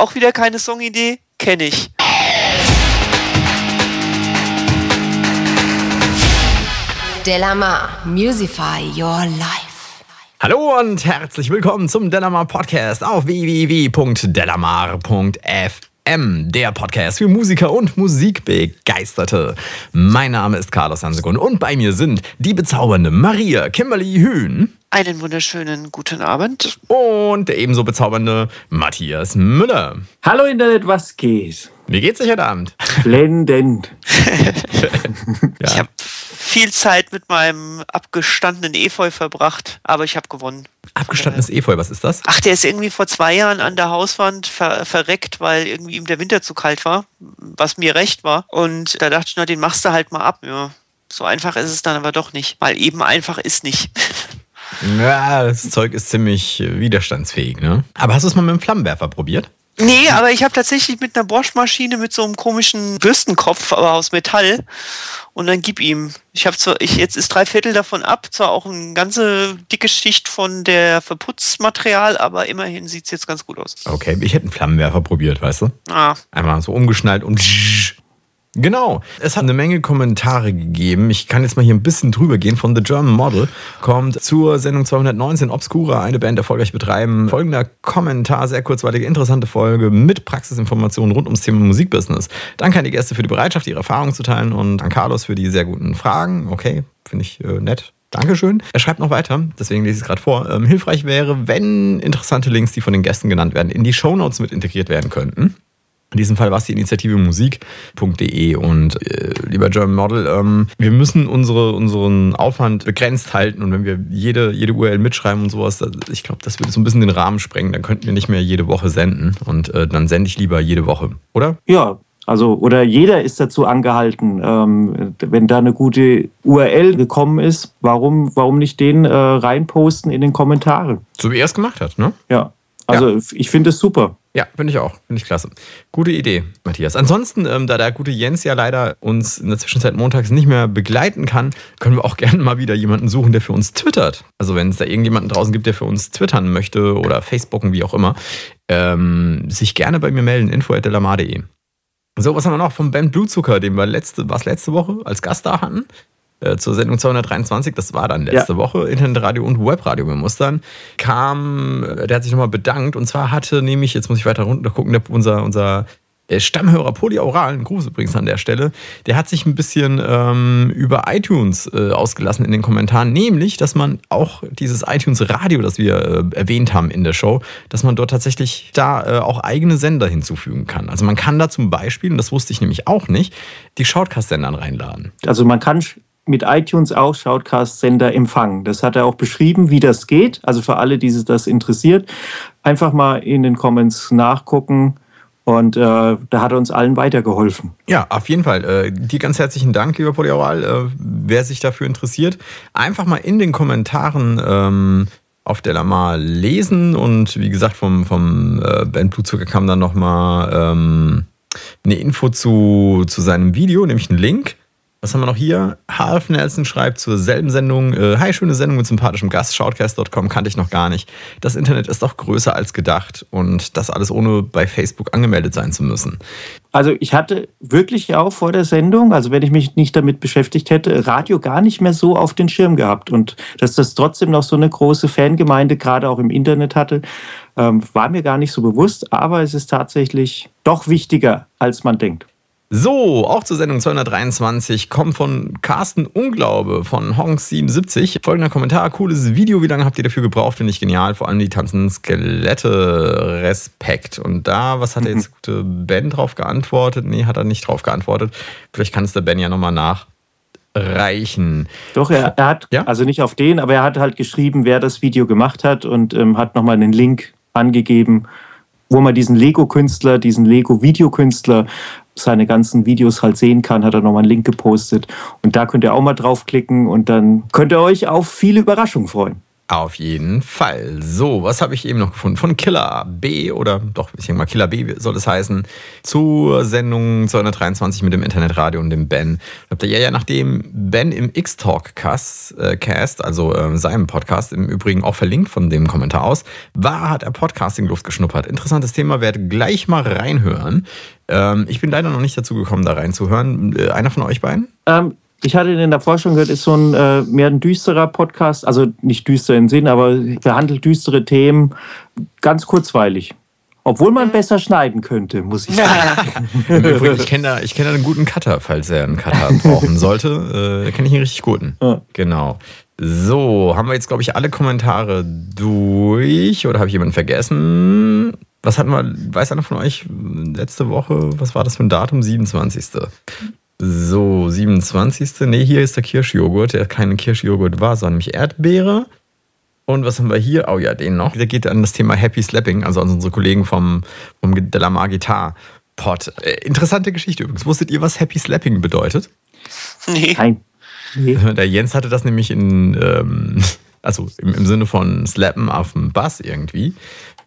Auch wieder keine Songidee? Kenne ich. Delamar, Musify Your Life. Hallo und herzlich willkommen zum Delamar Podcast auf www.delamar.fm, der Podcast für Musiker und Musikbegeisterte. Mein Name ist Carlos Hansegrund und bei mir sind die bezaubernde Maria Kimberly Hühn. Einen wunderschönen guten Abend. Und der ebenso bezaubernde Matthias Müller. Hallo Internet, was geht? Wie geht's euch heute Abend? Blendend. ja. Ich habe viel Zeit mit meinem abgestandenen Efeu verbracht, aber ich habe gewonnen. Abgestandenes Efeu, was ist das? Ach, der ist irgendwie vor zwei Jahren an der Hauswand ver verreckt, weil irgendwie ihm der Winter zu kalt war, was mir recht war. Und da dachte ich, na, den machst du halt mal ab. Ja, so einfach ist es dann aber doch nicht, weil eben einfach ist nicht. Ja, das Zeug ist ziemlich widerstandsfähig, ne? Aber hast du es mal mit dem Flammenwerfer probiert? Nee, aber ich habe tatsächlich mit einer Bosch-Maschine mit so einem komischen Bürstenkopf, aber aus Metall. Und dann gib ihm. Ich habe zwar, ich, jetzt ist drei Viertel davon ab, zwar auch eine ganze dicke Schicht von der Verputzmaterial, aber immerhin sieht es jetzt ganz gut aus. Okay, ich hätte einen Flammenwerfer probiert, weißt du? Ah. Einmal so umgeschnallt und Genau. Es hat eine Menge Kommentare gegeben. Ich kann jetzt mal hier ein bisschen drüber gehen. Von The German Model kommt zur Sendung 219 Obscura, eine Band erfolgreich betreiben. Folgender Kommentar, sehr kurzweilige, interessante Folge mit Praxisinformationen rund ums Thema Musikbusiness. Danke an die Gäste für die Bereitschaft, ihre Erfahrungen zu teilen und an Carlos für die sehr guten Fragen. Okay, finde ich äh, nett. Dankeschön. Er schreibt noch weiter, deswegen lese ich es gerade vor. Ähm, hilfreich wäre, wenn interessante Links, die von den Gästen genannt werden, in die Shownotes mit integriert werden könnten. In diesem Fall war es die Initiative musik.de und äh, lieber German Model, ähm, wir müssen unsere, unseren Aufwand begrenzt halten und wenn wir jede, jede URL mitschreiben und sowas, ich glaube, das würde so ein bisschen den Rahmen sprengen, dann könnten wir nicht mehr jede Woche senden und äh, dann sende ich lieber jede Woche, oder? Ja, also, oder jeder ist dazu angehalten, ähm, wenn da eine gute URL gekommen ist, warum, warum nicht den äh, reinposten in den Kommentaren? So wie er es gemacht hat, ne? Ja. Also ja. ich finde es super. Ja, finde ich auch. Finde ich klasse. Gute Idee, Matthias. Ansonsten, ähm, da der gute Jens ja leider uns in der Zwischenzeit montags nicht mehr begleiten kann, können wir auch gerne mal wieder jemanden suchen, der für uns twittert. Also wenn es da irgendjemanden draußen gibt, der für uns twittern möchte oder Facebooken, wie auch immer, ähm, sich gerne bei mir melden, info.delamar.de. So, was haben wir noch vom Ben Blutzucker, den wir letzte, was letzte Woche als Gast da hatten? Äh, zur Sendung 223, das war dann letzte ja. Woche, Internetradio und Webradio mit Mustern, kam, äh, der hat sich nochmal bedankt und zwar hatte nämlich, jetzt muss ich weiter runter gucken, unser, unser äh, Stammhörer Polyaural, ein Gruß übrigens an der Stelle, der hat sich ein bisschen ähm, über iTunes äh, ausgelassen in den Kommentaren, nämlich, dass man auch dieses iTunes Radio, das wir äh, erwähnt haben in der Show, dass man dort tatsächlich da äh, auch eigene Sender hinzufügen kann. Also man kann da zum Beispiel, und das wusste ich nämlich auch nicht, die Shoutcast-Sendern reinladen. Also man kann mit iTunes auch Shoutcast-Sender empfangen. Das hat er auch beschrieben, wie das geht. Also für alle, die sich das interessiert, einfach mal in den Comments nachgucken. Und äh, da hat er uns allen weitergeholfen. Ja, auf jeden Fall. Äh, dir ganz herzlichen Dank, lieber Polyaral. Äh, wer sich dafür interessiert, einfach mal in den Kommentaren ähm, auf Delamar lesen. Und wie gesagt, vom, vom äh, Ben Blutzucker kam dann nochmal ähm, eine Info zu, zu seinem Video, nämlich einen Link. Was haben wir noch hier? Half Nelson schreibt zur selben Sendung. Äh, Hi, schöne Sendung mit sympathischem Gast. Shoutcast.com kannte ich noch gar nicht. Das Internet ist doch größer als gedacht und das alles ohne bei Facebook angemeldet sein zu müssen. Also ich hatte wirklich auch vor der Sendung, also wenn ich mich nicht damit beschäftigt hätte, Radio gar nicht mehr so auf den Schirm gehabt. Und dass das trotzdem noch so eine große Fangemeinde gerade auch im Internet hatte, ähm, war mir gar nicht so bewusst. Aber es ist tatsächlich doch wichtiger, als man denkt. So, auch zur Sendung 223 kommt von Carsten Unglaube von Honk77. Folgender Kommentar, cooles Video, wie lange habt ihr dafür gebraucht? Finde ich genial, vor allem die tanzenden Skelette, Respekt. Und da, was hat mhm. jetzt gute Ben drauf geantwortet? Nee, hat er nicht drauf geantwortet. Vielleicht kann es der Ben ja nochmal nachreichen. Doch, er, er hat, ja? also nicht auf den, aber er hat halt geschrieben, wer das Video gemacht hat und ähm, hat nochmal einen Link angegeben, wo man diesen Lego-Künstler, diesen Lego-Videokünstler seine ganzen Videos halt sehen kann, hat er nochmal einen Link gepostet. Und da könnt ihr auch mal draufklicken und dann könnt ihr euch auf viele Überraschungen freuen. Auf jeden Fall. So, was habe ich eben noch gefunden? Von Killer B oder doch, ich denke mal, Killer B soll es heißen, zur Sendung 223 mit dem Internetradio und dem Ben. Habt ihr ja, ja, nachdem Ben im X-Talk-Cast, äh, Cast, also äh, seinem Podcast, im Übrigen auch verlinkt von dem Kommentar aus, war, hat er Podcasting-Luft geschnuppert. Interessantes Thema, werde gleich mal reinhören. Ähm, ich bin leider noch nicht dazu gekommen, da reinzuhören. Äh, einer von euch beiden? Ähm, ich hatte den davor schon gehört, ist so ein äh, mehr ein düsterer Podcast, also nicht düster im Sinn, aber behandelt düstere Themen, ganz kurzweilig. Obwohl man besser schneiden könnte, muss ich sagen. Im Übrigen, ich kenne da, kenn da einen guten Cutter, falls er einen Cutter brauchen sollte. Äh, kenne ich einen richtig guten. Ja. Genau. So, haben wir jetzt, glaube ich, alle Kommentare durch oder habe ich jemanden vergessen? Was hatten wir, weiß einer von euch letzte Woche, was war das für ein Datum? 27. So, 27. Ne, hier ist der Kirschjoghurt, der kein Kirschjoghurt war, sondern nämlich Erdbeere. Und was haben wir hier? Oh ja, den noch. Der geht an das Thema Happy Slapping, also an unsere Kollegen vom, vom Delamar Guitar Pod. Äh, interessante Geschichte übrigens. Wusstet ihr, was Happy Slapping bedeutet? Nee. Nein. Nee. Der Jens hatte das nämlich in, ähm, also im, im Sinne von Slappen auf dem Bass irgendwie.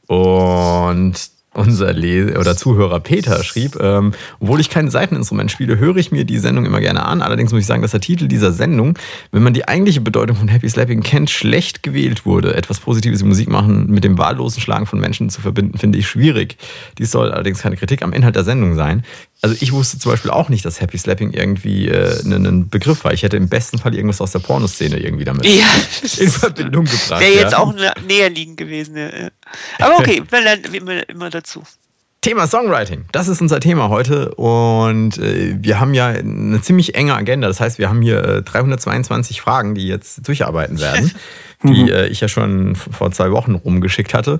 Und unser Les oder Zuhörer Peter schrieb, ähm, obwohl ich kein Seiteninstrument spiele, höre ich mir die Sendung immer gerne an. Allerdings muss ich sagen, dass der Titel dieser Sendung, wenn man die eigentliche Bedeutung von Happy Slapping kennt, schlecht gewählt wurde. Etwas Positives in Musik machen mit dem wahllosen Schlagen von Menschen zu verbinden, finde ich schwierig. Dies soll allerdings keine Kritik am Inhalt der Sendung sein. Also ich wusste zum Beispiel auch nicht, dass Happy Slapping irgendwie äh, ein, ein Begriff war. Ich hätte im besten Fall irgendwas aus der Pornoszene irgendwie damit Ja, in Verbindung gebracht. wäre jetzt ja. auch nä- näher liegen gewesen. Ja. Aber okay, man lernt immer, immer dazu. Thema Songwriting, das ist unser Thema heute und äh, wir haben ja eine ziemlich enge Agenda. Das heißt, wir haben hier äh, 322 Fragen, die jetzt durcharbeiten werden, die äh, ich ja schon vor zwei Wochen rumgeschickt hatte.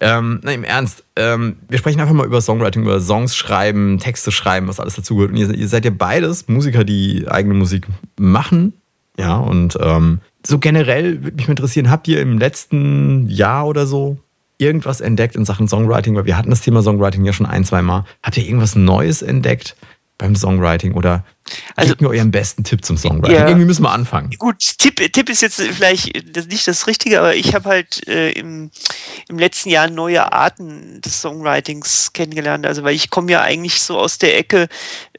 Ähm, na, im Ernst, ähm, wir sprechen einfach mal über Songwriting, über Songs schreiben, Texte schreiben, was alles dazugehört. Und ihr, ihr seid ja beides Musiker, die eigene Musik machen. Ja, und ähm, so generell würde mich mal interessieren, habt ihr im letzten Jahr oder so irgendwas entdeckt in Sachen Songwriting? Weil wir hatten das Thema Songwriting ja schon ein, zwei Mal. Habt ihr irgendwas Neues entdeckt beim Songwriting oder Also- gebt mir euren besten Tipp zum Songwriting? Ja. Irgendwie müssen wir anfangen. Gut, Tipp, Tipp ist jetzt vielleicht das- nicht das Richtige, aber ich habe halt äh, im, im letzten Jahr neue Arten des Songwritings kennengelernt. Also weil ich komme ja eigentlich so aus der Ecke,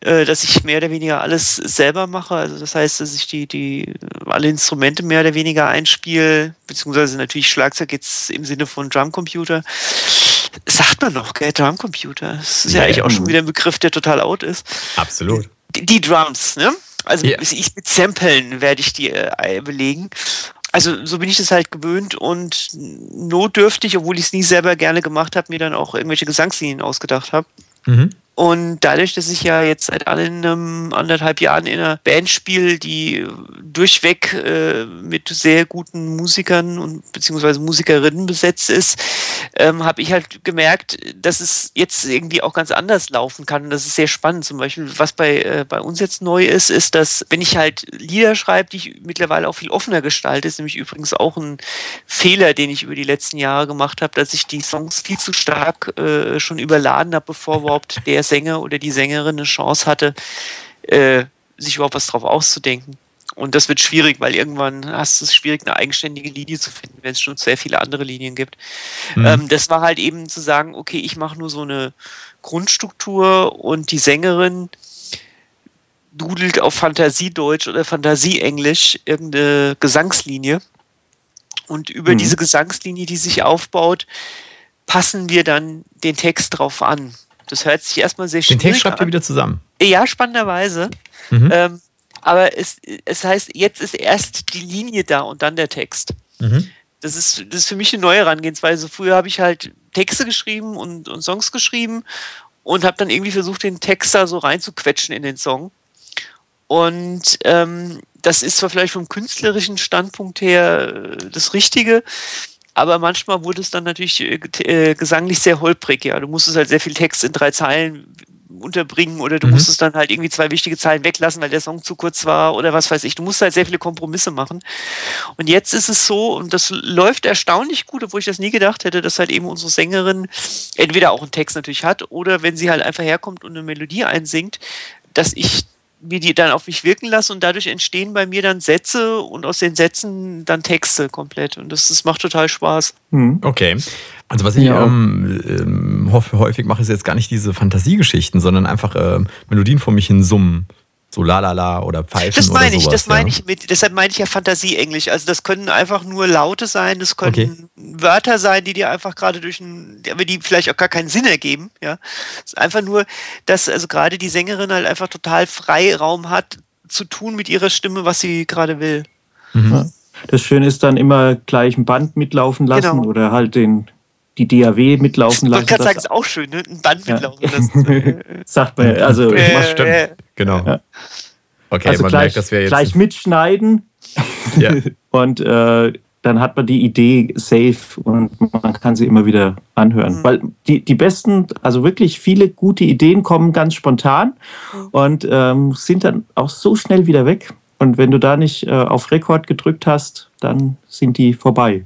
äh, dass ich mehr oder weniger alles selber mache. Also das heißt, dass ich die, die alle Instrumente mehr oder weniger einspiele, beziehungsweise natürlich Schlagzeug jetzt im Sinne von Drumcomputer. Sagt man noch, gell? Drumcomputer. Das ist ja, Ja, eigentlich auch schon wieder ein Begriff, der total out ist Absolut. die, die Drums, ne? Also Ja. ich mit Samplen werde ich die äh, belegen. Also so bin ich das halt gewöhnt und notdürftig, obwohl ich es nie selber gerne gemacht habe, mir dann auch irgendwelche Gesangslinien ausgedacht habe. Mhm. Und dadurch, dass ich ja jetzt seit einem anderthalb Jahren in einer Band spiele, die durchweg äh, mit sehr guten Musikern und beziehungsweise Musikerinnen besetzt ist, ähm, habe ich halt gemerkt, dass es jetzt irgendwie auch ganz anders laufen kann. Und das ist sehr spannend. Zum Beispiel, was bei, äh, bei uns jetzt neu ist, ist, dass wenn ich halt Lieder schreibe, die ich mittlerweile auch viel offener gestalte, ist nämlich übrigens auch ein Fehler, den ich über die letzten Jahre gemacht habe, dass ich die Songs viel zu stark äh, schon überladen habe, bevor überhaupt der Sänger oder die Sängerin eine Chance hatte, äh, sich überhaupt was drauf auszudenken. Und das wird schwierig, weil irgendwann hast du es schwierig, eine eigenständige Linie zu finden, wenn es schon sehr viele andere Linien gibt. Ähm, das war halt eben zu sagen, okay, ich mache nur so eine Grundstruktur und die Sängerin dudelt auf Fantasiedeutsch oder Fantasieenglisch irgendeine Gesangslinie. Und über Mhm. diese Gesangslinie, die sich aufbaut, passen wir dann den Text drauf an. Das hört sich erstmal sehr Den schwierig Text schreibt ihr an. wieder zusammen. Ja, spannenderweise. Mhm. Ähm, aber es, es heißt, jetzt ist erst die Linie da und dann der Text. Mhm. Das ist, das ist für mich eine neue Herangehensweise. Früher habe ich halt Texte geschrieben und, und Songs geschrieben und habe dann irgendwie versucht, den Text da so reinzuquetschen in den Song. Und ähm, das ist zwar vielleicht vom künstlerischen Standpunkt her äh, das Richtige, aber manchmal wurde es dann natürlich äh, äh, gesanglich sehr holprig. Ja, du musstest halt sehr viel Text in drei Zeilen unterbringen oder du Mhm. musstest dann halt irgendwie zwei wichtige Zeilen weglassen, weil der Song zu kurz war oder was weiß ich. Du musst halt sehr viele Kompromisse machen. Und jetzt ist es so, und das läuft erstaunlich gut, obwohl ich das nie gedacht hätte, dass halt eben unsere Sängerin entweder auch einen Text natürlich hat oder wenn sie halt einfach herkommt und eine Melodie einsingt, dass ich mir die dann auf mich wirken lasse und dadurch entstehen bei mir dann Sätze und aus den Sätzen dann Texte komplett. Und das, das macht total Spaß. Mhm. Okay. Also was ich ja. ähm, ähm, häufig mache, ist jetzt gar nicht diese Fantasiegeschichten, sondern einfach äh, Melodien vor mich hin summen. So la la la oder pfeifen Das meine ich, sowas, das meine ja. ich mit, deshalb meine ich ja Fantasie-Englisch. Also das können einfach nur Laute sein, das können okay. Wörter sein, die dir einfach gerade durch ein, aber die vielleicht auch gar keinen Sinn ergeben, ja. Es ist einfach nur, dass also gerade die Sängerin halt einfach total Freiraum hat, zu tun mit ihrer Stimme, was sie gerade will. Mhm. Das Schöne ist dann immer gleich ein Band mitlaufen lassen genau. oder halt den die DAW mitlaufen lassen. Ich wollte gerade sagen, ist auch schön, ne? ein Band ja. mitlaufen lassen. Sagt man, also. Äh, stimmt, äh, genau. Ja. Okay, also man gleich, merkt, dass wir jetzt. Gleich mitschneiden. Ja. und äh, dann hat man die Idee safe und man kann sie immer wieder anhören. Mhm. Weil die, die besten, also wirklich viele gute Ideen kommen ganz spontan mhm. und ähm, sind dann auch so schnell wieder weg. Und wenn du da nicht äh, auf Rekord gedrückt hast, dann sind die vorbei.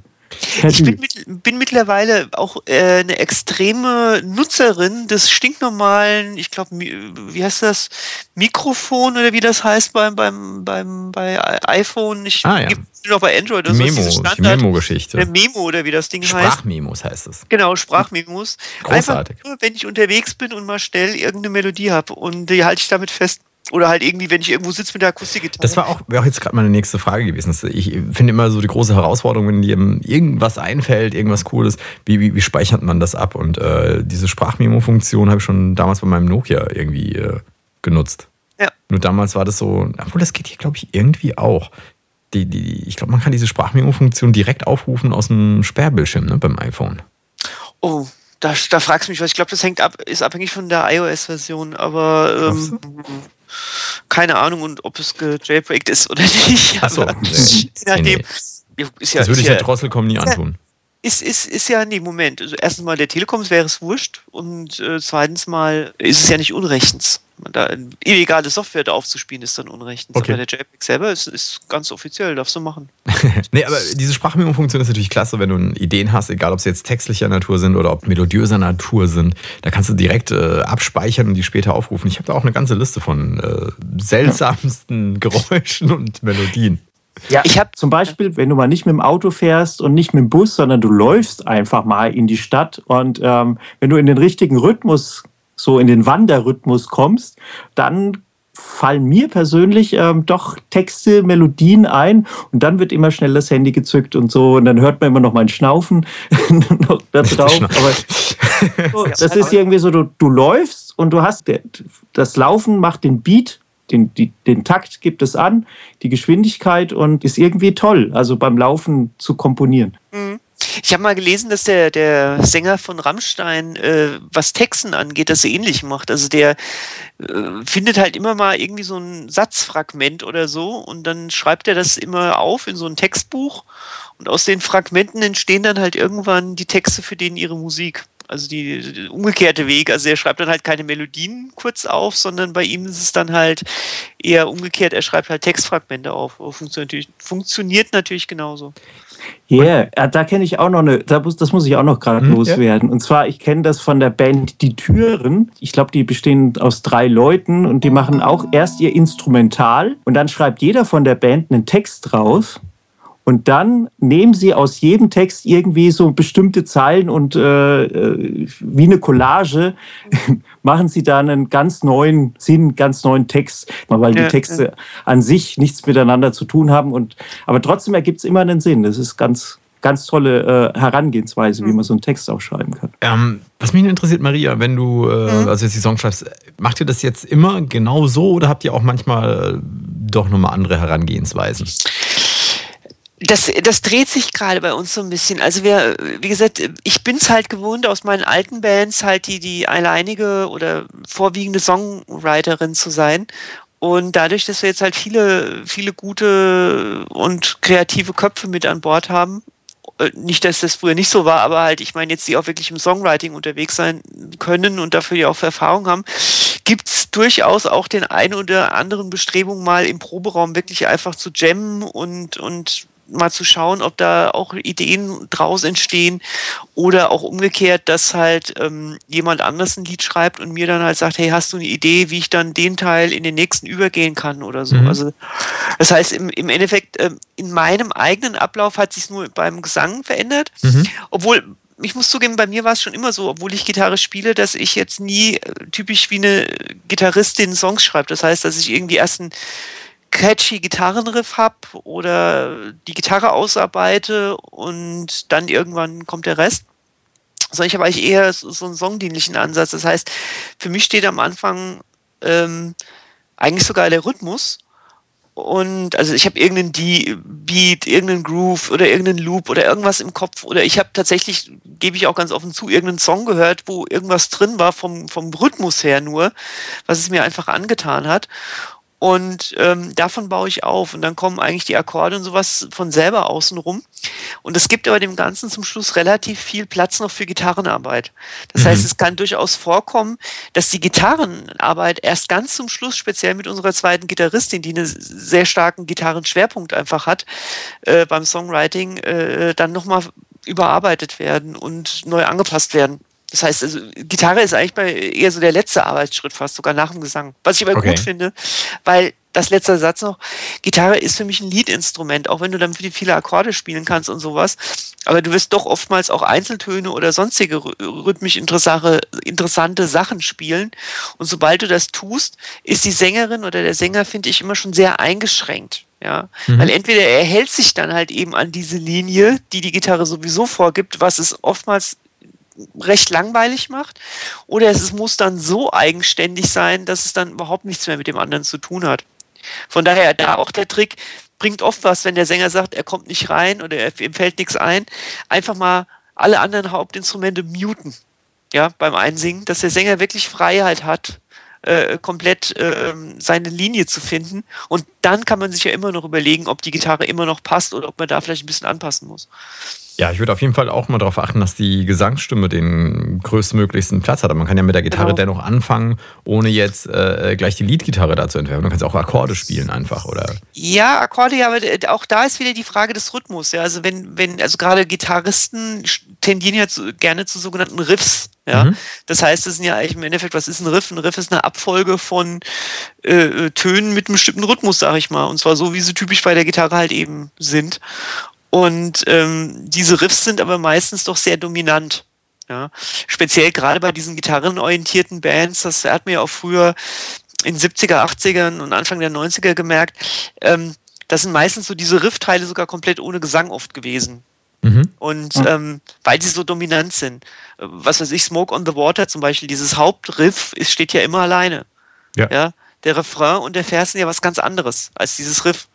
Ich bin, mit, bin, mittlerweile auch äh, eine extreme Nutzerin des stinknormalen, ich glaube, wie heißt das, Mikrofon oder wie das heißt beim, beim, beim bei iPhone. Ich ah, ja. noch bei Android. Das Memo, die Memo-Geschichte. Der Memo oder wie das Ding heißt. Sprachmemos heißt es. Genau, Sprachmemos. Großartig. Einfach nur, wenn ich unterwegs bin und mal schnell irgendeine Melodie habe und die halte ich damit fest oder halt irgendwie, wenn ich irgendwo sitze mit der Akustikgitarre. Das war auch, wäre auch jetzt gerade meine nächste Frage gewesen. Ich finde immer so die große Herausforderung, wenn dir irgendwas einfällt, irgendwas Cooles, wie, wie, wie speichert man das ab? Und äh, diese Sprachmemo-Funktion habe ich schon damals bei meinem Nokia irgendwie äh, genutzt. Ja. Nur damals war das so, obwohl das geht hier, glaube ich, irgendwie auch. Die, die, ich glaube, man kann diese Sprachmemo-Funktion direkt aufrufen aus dem Sperrbildschirm ne, beim iPhone. Oh, da, da fragst du mich was. Ich glaube, das hängt ab, ist abhängig von der iOS-Version, aber ähm, keine Ahnung, und ob es gejailbreakt ist oder nicht. Achso, nee. nachdem. Nee. Ist ja, das würde ich der Drosselcom nie antun. Ist, ist, ist ja, nee, Moment. Also erstens mal, der Telekom wäre es wurscht und äh, zweitens mal ist es ja nicht unrechtens da illegale Software da aufzuspielen, ist dann unrechtens. Okay. Aber der JPEG selber ist, ist ganz offiziell, darfst du machen. nee, aber diese Sprachmemo-Funktion ist natürlich klasse, wenn du Ideen hast, egal ob sie jetzt textlicher Natur sind oder ob melodiöser Natur sind. Da kannst du direkt äh, abspeichern und die später aufrufen. Ich habe da auch eine ganze Liste von äh, seltsamsten Geräuschen und Melodien. Ja, ich habe zum Beispiel, wenn du mal nicht mit dem Auto fährst und nicht mit dem Bus, sondern du läufst einfach mal in die Stadt und ähm, wenn du in den richtigen Rhythmus so in den Wanderrhythmus kommst, dann fallen mir persönlich ähm, doch Texte, Melodien ein und dann wird immer schnell das Handy gezückt und so und dann hört man immer noch mein Schnaufen noch da drauf. Aber so, das ist irgendwie so, du, du läufst und du hast das Laufen macht den Beat, den, die, den Takt gibt es an, die Geschwindigkeit und ist irgendwie toll, also beim Laufen zu komponieren. Mhm. Ich habe mal gelesen, dass der, der Sänger von Rammstein, äh, was Texten angeht, das ähnlich macht. Also der äh, findet halt immer mal irgendwie so ein Satzfragment oder so und dann schreibt er das immer auf in so ein Textbuch und aus den Fragmenten entstehen dann halt irgendwann die Texte für den ihre Musik. Also die, die, umgekehrte Weg. Also er schreibt dann halt keine Melodien kurz auf, sondern bei ihm ist es dann halt eher umgekehrt. Er schreibt halt Textfragmente auf. Funktioniert natürlich, funktioniert natürlich genauso. Ja, yeah, da kenne ich auch noch eine, das muss ich auch noch gerade hm, loswerden. Ja. Und zwar, ich kenne das von der Band Die Türen. Ich glaube, die bestehen aus drei Leuten und die machen auch erst ihr Instrumental und dann schreibt jeder von der Band einen Text draus. Und dann nehmen sie aus jedem Text irgendwie so bestimmte Zeilen und äh, äh wie eine Collage machen sie da einen ganz neuen Sinn, ganz neuen Text, weil die Texte an sich nichts miteinander zu tun haben. Und, aber trotzdem ergibt es immer einen Sinn. Das ist ganz, ganz tolle äh, Herangehensweise, wie mhm. man so einen Text auch schreiben kann. Ähm, was mich interessiert, Maria, wenn du äh, mhm. also jetzt die Song schreibst, macht ihr das jetzt immer genau so oder habt ihr auch manchmal doch nochmal andere Herangehensweisen? Das, das dreht sich gerade bei uns so ein bisschen. Also wir, wie gesagt, ich bin es halt gewohnt, aus meinen alten Bands halt die, die alleinige oder vorwiegende Songwriterin zu sein. Und dadurch, dass wir jetzt halt viele, viele gute und kreative Köpfe mit an Bord haben, äh, nicht, dass das früher nicht so war, aber halt, ich meine jetzt, die auch wirklich im Songwriting unterwegs sein können und dafür ja auch Erfahrung haben, gibt's durchaus auch den einen oder anderen Bestrebungen mal im Proberaum wirklich einfach zu jammen und, und mal zu schauen, ob da auch Ideen draus entstehen oder auch umgekehrt, dass halt ähm, jemand anders ein Lied schreibt und mir dann halt sagt, hey, hast du eine Idee, wie ich dann den Teil in den nächsten übergehen kann oder so. Mhm. Also das heißt im, im Endeffekt, ähm, in meinem eigenen Ablauf hat sich nur beim Gesang verändert, mhm. obwohl ich muss zugeben, bei mir war es schon immer so, obwohl ich Gitarre spiele, dass ich jetzt nie äh, typisch wie eine Gitarristin Songs schreibe. Das heißt, dass ich irgendwie erst ein catchy Gitarrenriff habe oder die Gitarre ausarbeite und dann irgendwann kommt der Rest. Sondern ich habe eigentlich eher so einen songdienlichen Ansatz. Das heißt, für mich steht am Anfang ähm, eigentlich sogar der Rhythmus. Und also ich habe irgendeinen Beat, irgendeinen Groove oder irgendeinen Loop oder irgendwas im Kopf. Oder ich habe tatsächlich, gebe ich auch ganz offen zu, irgendeinen Song gehört, wo irgendwas drin war vom, vom Rhythmus her nur, was es mir einfach angetan hat. Und ähm, davon baue ich auf. Und dann kommen eigentlich die Akkorde und sowas von selber außen rum. Und es gibt aber dem Ganzen zum Schluss relativ viel Platz noch für Gitarrenarbeit. Das mhm. heißt, es kann durchaus vorkommen, dass die Gitarrenarbeit erst ganz zum Schluss, speziell mit unserer zweiten Gitarristin, die einen sehr starken Gitarrenschwerpunkt einfach hat, äh, beim Songwriting, äh, dann nochmal überarbeitet werden und neu angepasst werden. Das heißt, also, Gitarre ist eigentlich bei eher so der letzte Arbeitsschritt fast, sogar nach dem Gesang. Was ich aber okay. gut finde, weil das letzte Satz noch, Gitarre ist für mich ein Liedinstrument, auch wenn du damit viele Akkorde spielen kannst und sowas. Aber du wirst doch oftmals auch Einzeltöne oder sonstige rhythmisch interessante Sachen spielen. Und sobald du das tust, ist die Sängerin oder der Sänger, finde ich, immer schon sehr eingeschränkt. Ja, mhm. weil entweder er hält sich dann halt eben an diese Linie, die die Gitarre sowieso vorgibt, was es oftmals recht langweilig macht, oder es muss dann so eigenständig sein, dass es dann überhaupt nichts mehr mit dem anderen zu tun hat. Von daher da auch der Trick bringt oft was, wenn der Sänger sagt, er kommt nicht rein oder er, ihm fällt nichts ein, einfach mal alle anderen Hauptinstrumente muten. Ja, beim Einsingen, dass der Sänger wirklich Freiheit hat, äh, komplett äh, seine Linie zu finden. Und dann kann man sich ja immer noch überlegen, ob die Gitarre immer noch passt oder ob man da vielleicht ein bisschen anpassen muss. Ja, ich würde auf jeden Fall auch mal darauf achten, dass die Gesangsstimme den größtmöglichsten Platz hat. Man kann ja mit der Gitarre genau. dennoch anfangen, ohne jetzt äh, gleich die Leadgitarre da zu entwerfen. Man kann auch Akkorde spielen einfach, oder? Ja, Akkorde, ja, aber auch da ist wieder die Frage des Rhythmus. Ja, also wenn, wenn, also gerade Gitarristen tendieren ja zu, gerne zu sogenannten Riffs. Ja, mhm. das heißt, es sind ja eigentlich im Endeffekt, was ist ein Riff? Ein Riff ist eine Abfolge von äh, äh Tönen mit einem bestimmten Rhythmus, sag ich mal. Und zwar so, wie sie typisch bei der Gitarre halt eben sind. Und ähm, diese Riffs sind aber meistens doch sehr dominant. Ja? Speziell gerade bei diesen gitarrenorientierten Bands, das hat mir ja auch früher in 70er, 80ern und Anfang der 90er gemerkt, ähm, das sind meistens so diese Riffteile sogar komplett ohne Gesang oft gewesen. Mhm. Und ähm, weil sie so dominant sind. Was weiß ich, Smoke on the Water zum Beispiel, dieses Hauptriff ist, steht ja immer alleine. Ja. ja. Der Refrain und der Vers sind ja was ganz anderes als dieses Riff.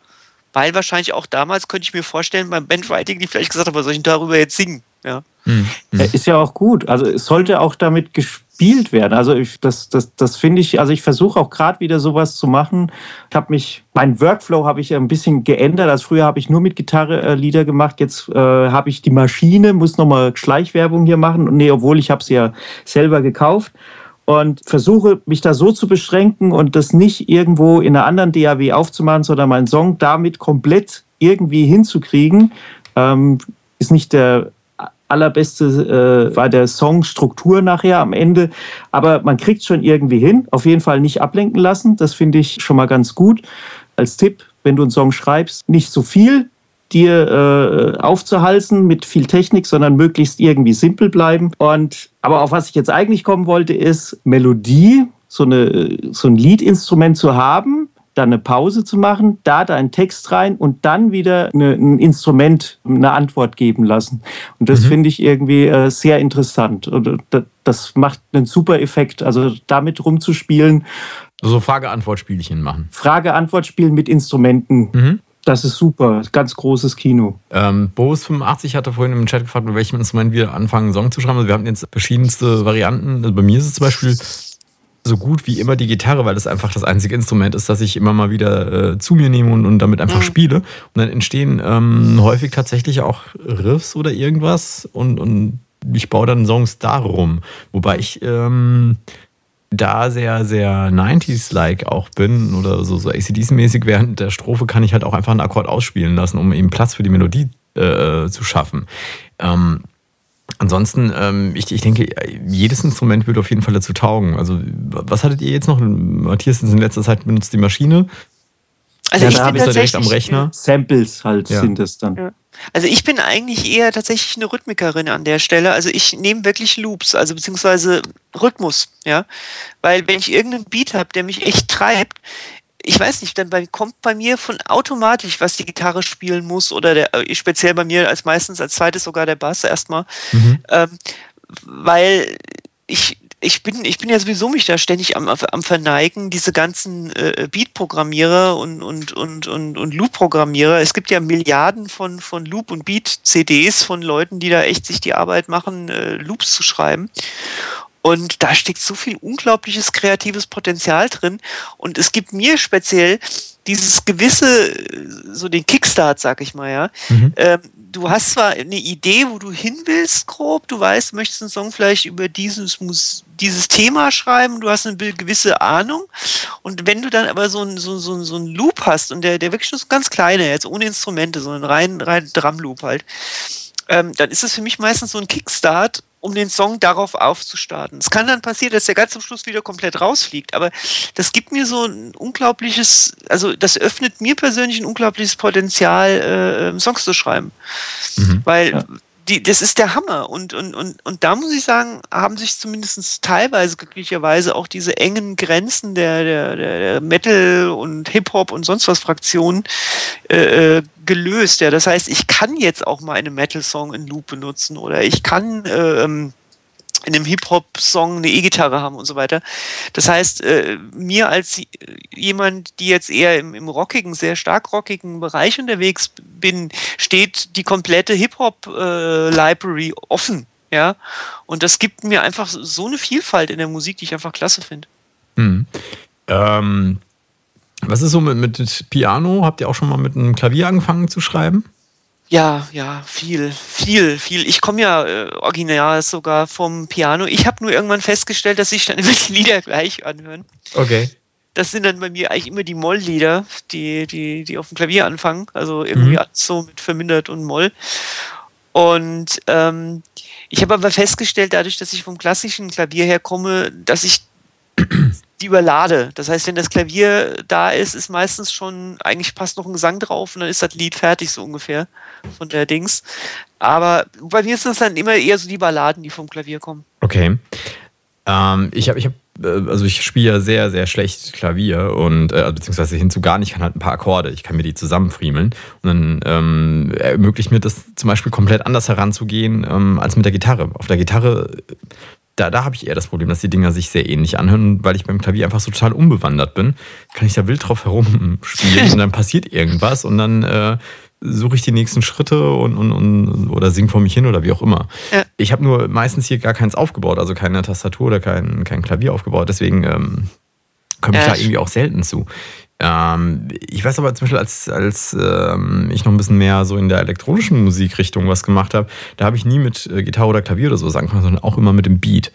Weil wahrscheinlich auch damals könnte ich mir vorstellen, beim Bandwriting, die vielleicht gesagt haben, was soll ich darüber jetzt singen? Ja. Mhm. Ist ja auch gut. Also es sollte auch damit gespielt werden. Also ich, das, das, das finde ich, also ich versuche auch gerade wieder sowas zu machen. Ich habe mich, mein Workflow habe ich ein bisschen geändert. Also früher habe ich nur mit Gitarre äh, Lieder gemacht. Jetzt äh, habe ich die Maschine, muss nochmal Schleichwerbung hier machen. Nee, obwohl ich habe sie ja selber gekauft und versuche mich da so zu beschränken und das nicht irgendwo in einer anderen DAW aufzumachen, sondern meinen Song damit komplett irgendwie hinzukriegen. Ähm, ist nicht der allerbeste äh, war der Song Struktur nachher am Ende, aber man kriegt schon irgendwie hin. Auf jeden Fall nicht ablenken lassen, das finde ich schon mal ganz gut. Als Tipp, wenn du einen Song schreibst, nicht so viel, dir äh, aufzuhalsen mit viel Technik, sondern möglichst irgendwie simpel bleiben. Und aber auf was ich jetzt eigentlich kommen wollte, ist Melodie, so, eine, so ein Liedinstrument zu haben, dann eine Pause zu machen, da deinen Text rein und dann wieder eine, ein Instrument eine Antwort geben lassen. Und das mhm. finde ich irgendwie äh, sehr interessant. Und das, das macht einen super Effekt. Also damit rumzuspielen. So Frage-Antwort-Spielchen machen. Frage-Antwort-Spielen mit Instrumenten. Mhm. Das ist super, ganz großes Kino. Ähm, Boris85 hatte vorhin im Chat gefragt, mit welchem Instrument wir anfangen, einen Song zu schreiben. Also wir haben jetzt verschiedenste Varianten. Also bei mir ist es zum Beispiel so gut wie immer die Gitarre, weil das einfach das einzige Instrument ist, das ich immer mal wieder äh, zu mir nehme und, und damit einfach mhm. spiele. Und dann entstehen ähm, häufig tatsächlich auch Riffs oder irgendwas und, und ich baue dann Songs darum. Wobei ich ähm, da sehr, sehr 90s-like auch bin oder so, so ACDC-mäßig während der Strophe kann ich halt auch einfach einen Akkord ausspielen lassen, um eben Platz für die Melodie äh, zu schaffen. Ähm, Ansonsten, ähm, ich, ich denke, jedes Instrument würde auf jeden Fall dazu taugen. Also, was hattet ihr jetzt noch? Matthias in letzter Zeit benutzt die Maschine. Also ja, ich da bist du direkt tatsächlich am Rechner. Samples halt Ja. sind es dann. Ja. Also ich bin eigentlich eher tatsächlich eine Rhythmikerin an der Stelle. Also ich nehme wirklich Loops, also beziehungsweise Rhythmus, ja. Weil wenn ich irgendeinen Beat habe, der mich echt treibt, ich weiß nicht, dann bei, kommt bei mir von automatisch, was die Gitarre spielen muss oder der, äh, speziell bei mir als meistens als zweites sogar der Bass erstmal, Mhm. ähm, weil ich ich bin, ich bin ja sowieso mich da ständig am, am Verneigen, diese ganzen äh, Beat-Programmierer und, und, und, und, und Loop-Programmierer. Es gibt ja Milliarden von, von Loop- und Beat-CDs von Leuten, die da echt sich die Arbeit machen, äh, Loops zu schreiben. Und da steckt so viel unglaubliches kreatives Potenzial drin. Und es gibt mir speziell dieses gewisse, äh, so den Kickstart, sag ich mal, ja. Mhm. Ähm, du hast zwar eine Idee, wo du hin willst, grob, du weißt, du möchtest einen Song vielleicht über dieses, dieses Thema schreiben, du hast eine gewisse Ahnung. Und wenn du dann aber so einen so, so, so einen Loop hast und der, der wirklich nur so ganz kleine, jetzt ohne Instrumente, so einen rein, rein Drum-Loop halt, ähm, dann ist es für mich meistens so ein Kickstart, um den Song darauf aufzustarten. Es kann dann passieren, dass der ganz zum Schluss wieder komplett rausfliegt, aber das gibt mir so ein unglaubliches, also das öffnet mir persönlich ein unglaubliches Potenzial, äh, ähm, Songs zu schreiben. Mhm. Weil Ja. Die, das ist der Hammer. Und, und, und, und da muss ich sagen, haben sich zumindest teilweise glücklicherweise auch diese engen Grenzen der, der, der Metal und Hip-Hop und sonst was Fraktionen äh, äh, gelöst. Ja, das heißt, ich kann jetzt auch mal einen Metal-Song in Loop benutzen oder ich kann äh, ähm, in einem Hip-Hop-Song eine E-Gitarre haben und so weiter. Das heißt, äh, mir als äh, jemand, die jetzt eher im, im rockigen, sehr stark rockigen Bereich unterwegs bin, steht die komplette Hip-Hop-Library offen. Ja, und das gibt mir einfach so eine Vielfalt in der Musik, die ich einfach klasse finde. Mhm. Ähm, was ist so mit, mit Piano? Habt ihr auch schon mal mit einem Klavier angefangen zu schreiben? Ja, ja, viel, viel, viel. Ich komme ja äh, original sogar vom Piano. Ich habe nur irgendwann festgestellt, dass sich dann immer die Lieder gleich anhören. Okay. Das sind dann bei mir eigentlich immer die Moll-Lieder, die, die, die auf dem Klavier anfangen. Also irgendwie Mhm. so mit vermindert und Moll. Und ähm, ich habe aber festgestellt, dadurch, dass ich vom klassischen Klavier her komme, dass ich die überlade. Das heißt, wenn das Klavier da ist, ist meistens schon, eigentlich passt noch ein Gesang drauf und dann ist das Lied fertig, so ungefähr, von der Dings. Aber bei mir sind es dann immer eher so die Balladen, die vom Klavier kommen. Okay. Ähm, ich habe, ich hab, äh, also ich spiele ja sehr, sehr schlecht Klavier und äh, beziehungsweise hinzu gar nicht, ich kann halt ein paar Akkorde, ich kann mir die zusammenfriemeln und dann ähm, ermöglicht mir das zum Beispiel komplett anders heranzugehen ähm, als mit der Gitarre. Auf der Gitarre, da, da habe ich eher das Problem, dass die Dinger sich sehr ähnlich anhören, weil ich beim Klavier einfach so total unbewandert bin, kann ich da wild drauf herumspielen und dann passiert irgendwas und dann äh, suche ich die nächsten Schritte und, und, und oder sing vor mich hin oder wie auch immer. Ja. Ich habe nur meistens hier gar keins aufgebaut, also keine Tastatur oder kein, kein Klavier aufgebaut, deswegen ähm, komme ich Ja, da irgendwie auch selten zu. Ähm, ich weiß aber zum Beispiel, als, als ähm, ich noch ein bisschen mehr so in der elektronischen Musikrichtung was gemacht habe, da habe ich nie mit äh, Gitarre oder Klavier oder so sagen können, sondern auch immer mit dem Beat.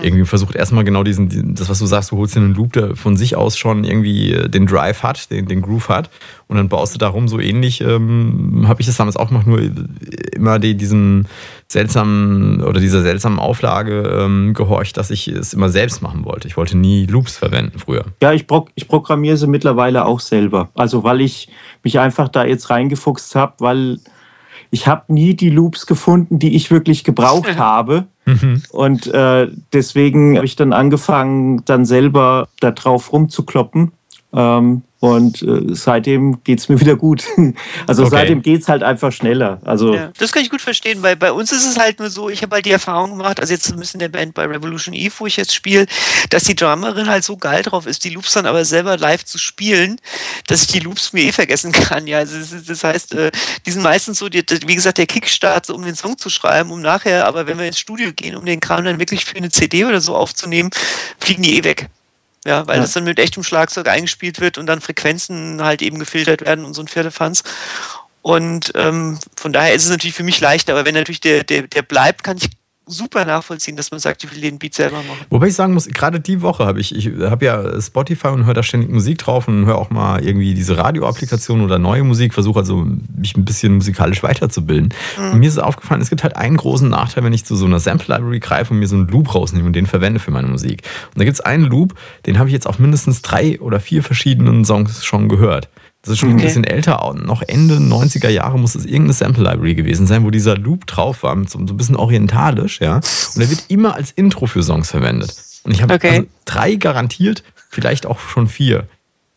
Irgendwie versucht erstmal genau diesen, das, was du sagst, du holst dir einen Loop, der von sich aus schon irgendwie äh, den Drive hat, den, den Groove hat und dann baust du darum so ähnlich, ähm, habe ich das damals auch gemacht, nur immer die, diesen seltsamen oder dieser seltsamen Auflage ähm, gehorcht, dass ich es immer selbst machen wollte. Ich wollte nie Loops verwenden früher. Ja, ich, pro ich programmiere sie mittlerweile auch selber. Also weil ich mich einfach da jetzt reingefuchst habe, weil ich habe nie die Loops gefunden, die ich wirklich gebraucht habe. Und äh, deswegen habe ich dann angefangen, dann selber da drauf rumzukloppen. Ähm, und äh, seitdem geht's mir wieder gut. Also Okay. seitdem geht's halt einfach schneller. Also Ja, das kann ich gut verstehen, weil bei uns ist es halt nur so, ich habe halt die Erfahrung gemacht, also jetzt in der Band bei Revolution Eve, wo ich jetzt spiele, dass die Drummerin halt so geil drauf ist, die Loops dann aber selber live zu spielen, dass ich die Loops mir eh vergessen kann. Ja, also das heißt, äh, die sind meistens so, die, wie gesagt, der Kickstart, so, um den Song zu schreiben, um nachher, aber wenn wir ins Studio gehen, um den Kram dann wirklich für eine CD oder so aufzunehmen, fliegen die eh weg. Ja, weil Ja. das dann mit echtem Schlagzeug eingespielt wird und dann Frequenzen halt eben gefiltert werden und so ein Viertelfanz. Und ähm, von daher ist es natürlich für mich leichter, aber wenn natürlich der, der, der bleibt, kann ich super nachvollziehen, dass man sagt, ich will den Beat selber machen. Wobei ich sagen muss, gerade die Woche habe ich, ich habe ja Spotify und höre da ständig Musik drauf und höre auch mal irgendwie diese Radioapplikation oder neue Musik, versuche also mich ein bisschen musikalisch weiterzubilden. Mhm. Und mir ist aufgefallen, es gibt halt einen großen Nachteil, wenn ich zu so einer Sample Library greife und mir so einen Loop rausnehme und den verwende für meine Musik. Und da gibt es einen Loop, den habe ich jetzt auf mindestens drei oder vier verschiedenen Songs schon gehört. Das ist schon okay. ein bisschen älter, noch Ende 90er Jahre muss es irgendeine Sample Library gewesen sein, wo dieser Loop drauf war, so, ein bisschen orientalisch, ja. Und der wird immer als Intro für Songs verwendet. Und ich habe okay. also drei garantiert, vielleicht auch schon vier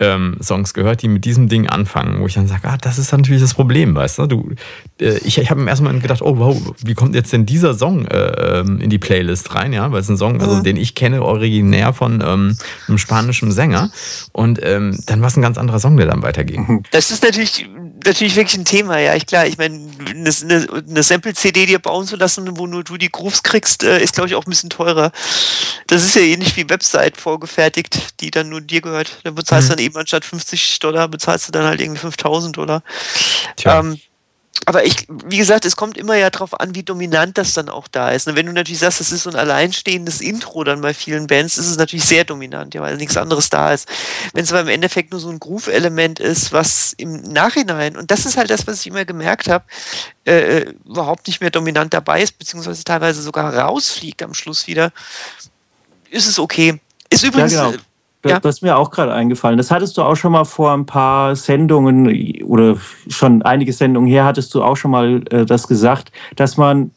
ähm, Songs gehört, die mit diesem Ding anfangen, wo ich dann sage, ah, das ist natürlich das Problem, weißt du? du äh, ich ich habe im ersten Mal gedacht, oh wow, wie kommt jetzt denn dieser Song äh, ähm, in die Playlist rein, ja? Weil es ein Song, also, den ich kenne, originär von ähm, einem spanischen Sänger. Und ähm, dann war es ein ganz anderer Song, der dann weiterging. Das ist natürlich natürlich wirklich ein Thema, ja. Ich klar, ich meine, eine, eine, Sample-CD dir bauen zu lassen, wo nur du die Grooves kriegst, äh, ist, glaube ich, auch ein bisschen teurer. Das ist ja ähnlich wie Website vorgefertigt, die dann nur dir gehört. Da bezahlst du mhm. dann eben anstatt 50 Dollar, bezahlst du dann halt irgendwie 5000 Dollar. Tja. Ähm, aber ich, wie gesagt, es kommt immer ja darauf an, wie dominant das dann auch da ist. Und wenn du natürlich sagst, das ist so ein alleinstehendes Intro dann bei vielen Bands, ist es natürlich sehr dominant, ja, weil nichts anderes da ist. Wenn es aber im Endeffekt nur so ein Groove-Element ist, was im Nachhinein, und das ist halt das, was ich immer gemerkt habe, äh, äh, überhaupt nicht mehr dominant dabei ist, beziehungsweise teilweise sogar rausfliegt am Schluss wieder, ist es okay. Ist übrigens, ja, genau. Ja. Das ist mir auch gerade eingefallen. Das hattest du auch schon mal vor ein paar Sendungen oder schon einige Sendungen her hattest du auch schon mal äh, das gesagt, dass man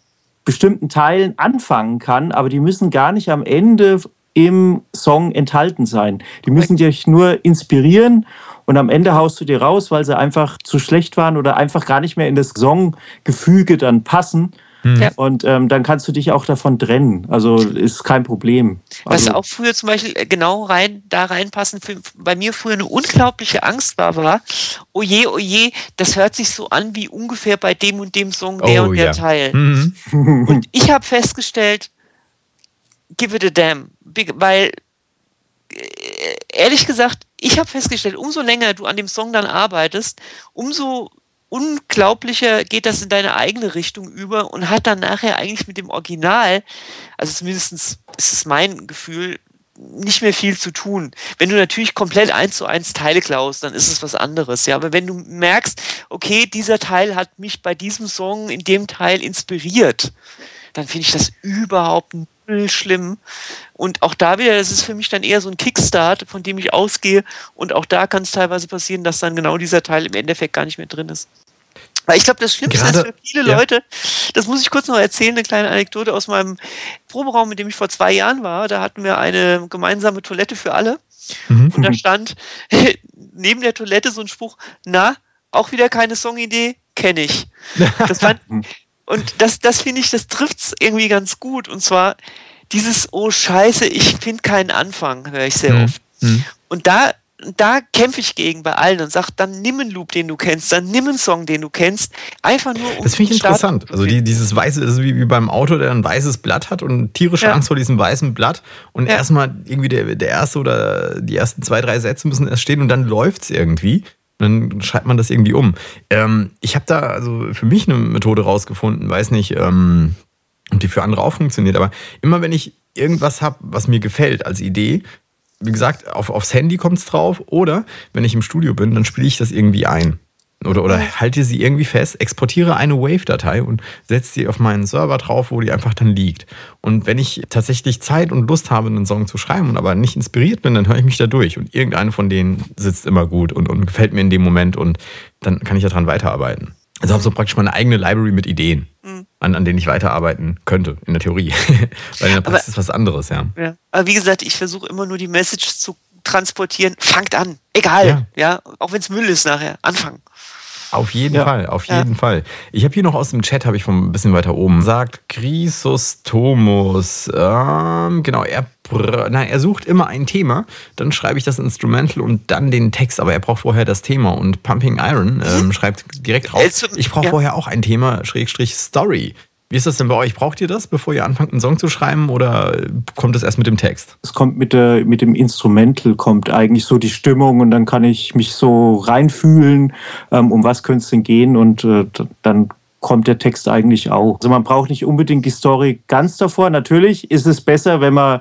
bestimmten Teilen anfangen kann, aber die müssen gar nicht am Ende im Song enthalten sein. Die müssen dich nur inspirieren und am Ende haust du dir raus, weil sie einfach zu schlecht waren oder einfach gar nicht mehr in das Songgefüge dann passen. Mhm. Ja. Und ähm, dann kannst du dich auch davon trennen. Also ist kein Problem. Was also, auch früher zum Beispiel äh, genau rein da reinpassen, für, bei mir früher eine unglaubliche Angst war, war, oje, oje, das hört sich so an wie ungefähr bei dem und dem Song der oh, und der ja. Teil. Mhm. Und ich habe festgestellt, give it a damn. Weil äh, ehrlich gesagt, ich habe festgestellt, umso länger du an dem Song dann arbeitest, umso unglaublicher geht das in deine eigene Richtung über und hat dann nachher eigentlich mit dem Original, also zumindest ist es mein Gefühl, nicht mehr viel zu tun. Wenn du natürlich komplett eins zu eins Teile klaust, dann ist es was anderes. Ja, aber wenn du merkst, okay, dieser Teil hat mich bei diesem Song in dem Teil inspiriert, dann finde ich das überhaupt null schlimm. Und auch da wieder, das ist für mich dann eher so ein Kickstart, von dem ich ausgehe. Und auch da kann es teilweise passieren, dass dann genau dieser Teil im Endeffekt gar nicht mehr drin ist. Weil ich glaube, das Schlimmste Gerade, ist für viele ja. Leute, das muss ich kurz noch erzählen, eine kleine Anekdote aus meinem Proberaum, mit dem ich vor zwei Jahren war. Da hatten wir eine gemeinsame Toilette für alle. Mhm. Und da stand neben der Toilette so ein Spruch, na, auch wieder keine Songidee, kenne ich. Das fand, und das, das finde ich, das trifft es irgendwie ganz gut. Und zwar dieses, oh Scheiße, ich finde keinen Anfang, höre ich sehr mhm. oft. Mhm. Und da da kämpfe ich gegen bei allen und sage, dann nimm einen Loop, den du kennst, dann nimm einen Song, den du kennst. Einfach nur um Das finde ich interessant. Also die, dieses weiße, das ist wie, wie beim Auto, der ein weißes Blatt hat und tierische ja. Angst vor diesem weißen Blatt. Und ja. erstmal irgendwie der, der erste oder die ersten zwei, drei Sätze müssen erst stehen und dann läuft es irgendwie. Dann schreibt man das irgendwie um. Ähm, ich habe da also für mich eine Methode rausgefunden, weiß nicht, ähm, ob die für andere auch funktioniert, aber immer wenn ich irgendwas habe, was mir gefällt als Idee, wie gesagt, auf, aufs Handy kommt es drauf. Oder wenn ich im Studio bin, dann spiele ich das irgendwie ein. Oder, oder halte sie irgendwie fest, exportiere eine Wave-Datei und setze sie auf meinen Server drauf, wo die einfach dann liegt. Und wenn ich tatsächlich Zeit und Lust habe, einen Song zu schreiben und aber nicht inspiriert bin, dann höre ich mich da durch. Und irgendeine von denen sitzt immer gut und, und gefällt mir in dem Moment und dann kann ich daran weiterarbeiten. Also habe so praktisch meine eigene Library mit Ideen, mhm. an, an denen ich weiterarbeiten könnte, in der Theorie. Weil in der Praxis ist was anderes, ja. ja. Aber wie gesagt, ich versuche immer nur die Message zu transportieren. Fangt an, egal, ja, ja? auch wenn es Müll ist nachher, anfangen. Auf jeden ja. Fall, auf jeden ja. Fall. Ich habe hier noch aus dem Chat, habe ich von ein bisschen weiter oben, sagt Chrysostomus, ähm, genau, er, na, er sucht immer ein Thema, dann schreibe ich das Instrumental und dann den Text, aber er braucht vorher das Thema und Pumping Iron ähm, mhm. schreibt direkt drauf, ich brauche ja. vorher auch ein Thema, Schrägstrich Story. Wie ist das denn bei euch? Braucht ihr das, bevor ihr anfangt, einen Song zu schreiben oder kommt es erst mit dem Text? Es kommt mit, der, mit dem Instrumental, kommt eigentlich so die Stimmung und dann kann ich mich so reinfühlen, ähm, um was könnte es denn gehen und äh, dann kommt der Text eigentlich auch. Also man braucht nicht unbedingt die Story ganz davor. Natürlich ist es besser, wenn man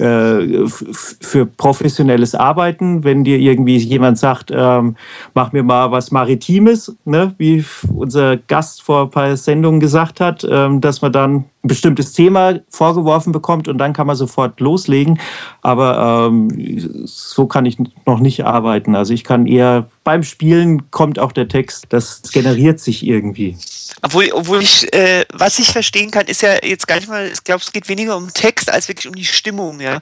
äh, für professionelles Arbeiten, wenn dir irgendwie jemand sagt, ähm, mach mir mal was Maritimes, ne, wie unser Gast vor ein paar Sendungen gesagt hat, ähm, dass man dann bestimmtes Thema vorgeworfen bekommt und dann kann man sofort loslegen. Aber ähm, so kann ich noch nicht arbeiten. Also ich kann eher beim Spielen kommt auch der Text, das generiert sich irgendwie. Obwohl, obwohl ich, äh, was ich verstehen kann, ist ja jetzt gar nicht mal, ich glaube, es geht weniger um Text als wirklich um die Stimmung, ja.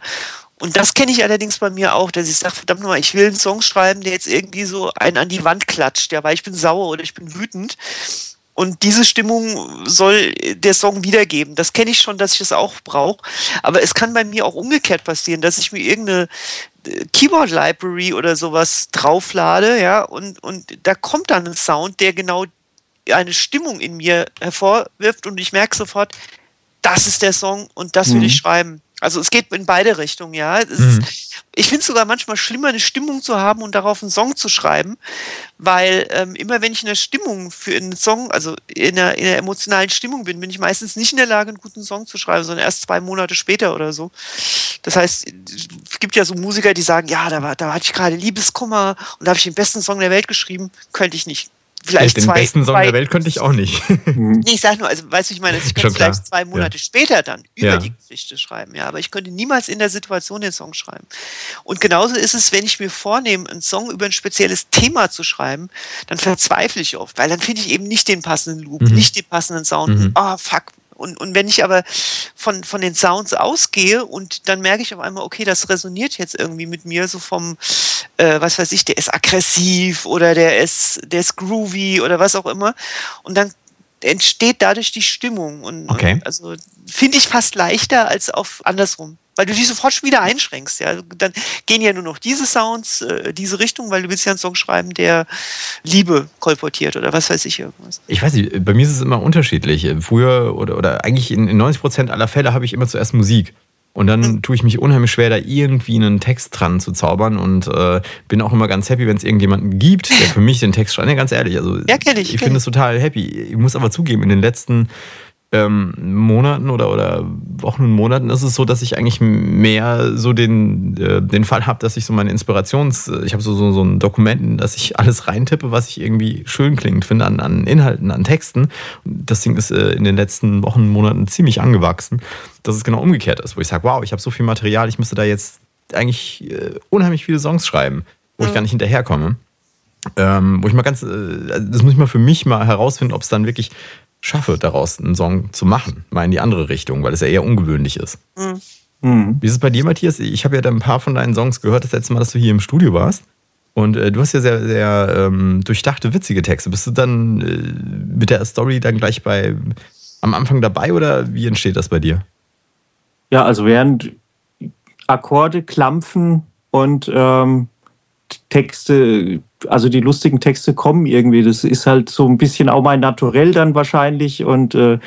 Und das kenne ich allerdings bei mir auch, dass ich sage, verdammt nochmal, ich will einen Song schreiben, der jetzt irgendwie so einen an die Wand klatscht, ja, weil ich bin sauer oder ich bin wütend. Und diese Stimmung soll der Song wiedergeben. Das kenne ich schon, dass ich das auch brauche. Aber es kann bei mir auch umgekehrt passieren, dass ich mir irgendeine äh, Keyboard Library oder sowas drauflade, ja, und, und da kommt dann ein Sound, der genau eine Stimmung in mir hervorwirft und ich merke sofort, das ist der Song und das will mhm. ich schreiben. Also es geht in beide Richtungen, ja. Mhm. Ist, ich finde es sogar manchmal schlimmer, eine Stimmung zu haben und darauf einen Song zu schreiben, weil ähm, immer wenn ich in der Stimmung für einen Song, also in einer, in einer, emotionalen Stimmung bin, bin ich meistens nicht in der Lage, einen guten Song zu schreiben, sondern erst zwei Monate später oder so. Das heißt, es gibt ja so Musiker, die sagen, ja, da, war, da hatte ich gerade Liebeskummer und da habe ich den besten Song der Welt geschrieben. Könnte ich nicht vielleicht Den zwei, besten Song zwei, der Welt könnte ich auch nicht. nee, ich sage nur, also weißt du, ich meine, ich könnte vielleicht zwei Monate ja. später dann über ja. die Geschichte schreiben, ja, aber ich könnte niemals in der Situation den Song schreiben. Und genauso ist es, wenn ich mir vornehme, einen Song über ein spezielles Thema zu schreiben, dann verzweifle ich oft, weil dann finde ich eben nicht den passenden Loop, mhm. nicht den passenden Sound. Mhm. Oh, fuck, und, und wenn ich aber von, von den Sounds ausgehe und dann merke ich auf einmal, okay, das resoniert jetzt irgendwie mit mir, so vom, äh, was weiß ich, der ist aggressiv oder der ist, der ist groovy oder was auch immer. Und dann entsteht dadurch die Stimmung. Und, okay. und also finde ich fast leichter als auf andersrum weil du dich sofort schon wieder einschränkst. Ja? Dann gehen ja nur noch diese Sounds, äh, diese Richtung, weil du willst ja einen Song schreiben, der Liebe kolportiert oder was weiß ich irgendwas. Ich weiß nicht, bei mir ist es immer unterschiedlich. Früher oder, oder eigentlich in, in 90 Prozent aller Fälle habe ich immer zuerst Musik. Und dann mhm. tue ich mich unheimlich schwer, da irgendwie einen Text dran zu zaubern und äh, bin auch immer ganz happy, wenn es irgendjemanden gibt, der für mich den Text schreibt. Nee, ganz ehrlich, also ja, ich, ich finde es total happy. Ich muss aber zugeben, in den letzten ähm, Monaten oder, oder Wochen und Monaten ist es so, dass ich eigentlich mehr so den, äh, den Fall habe, dass ich so meine Inspirations-, ich habe so, so, so ein Dokument, dass ich alles reintippe, was ich irgendwie schön klingt finde an, an Inhalten, an Texten. Das Ding ist äh, in den letzten Wochen, und Monaten ziemlich angewachsen, dass es genau umgekehrt ist, wo ich sage, wow, ich habe so viel Material, ich müsste da jetzt eigentlich äh, unheimlich viele Songs schreiben, wo mhm. ich gar nicht hinterherkomme. Ähm, wo ich mal ganz, äh, das muss ich mal für mich mal herausfinden, ob es dann wirklich schaffe, daraus einen Song zu machen. Mal in die andere Richtung, weil es ja eher ungewöhnlich ist. Mhm. mhm. Wie ist es bei dir, Matthias? Ich habe ja da ein paar von deinen Songs gehört, das letzte Mal, dass du hier im Studio warst. Und äh, du hast ja sehr, sehr ähm, durchdachte, witzige Texte. Bist du dann äh, mit der Story dann gleich bei am Anfang dabei oder wie entsteht das bei dir? Ja, also während Akkorde klampfen und ähm, Texte also die lustigen Texte kommen irgendwie. Das ist halt so ein bisschen auch mein Naturell dann wahrscheinlich und äh,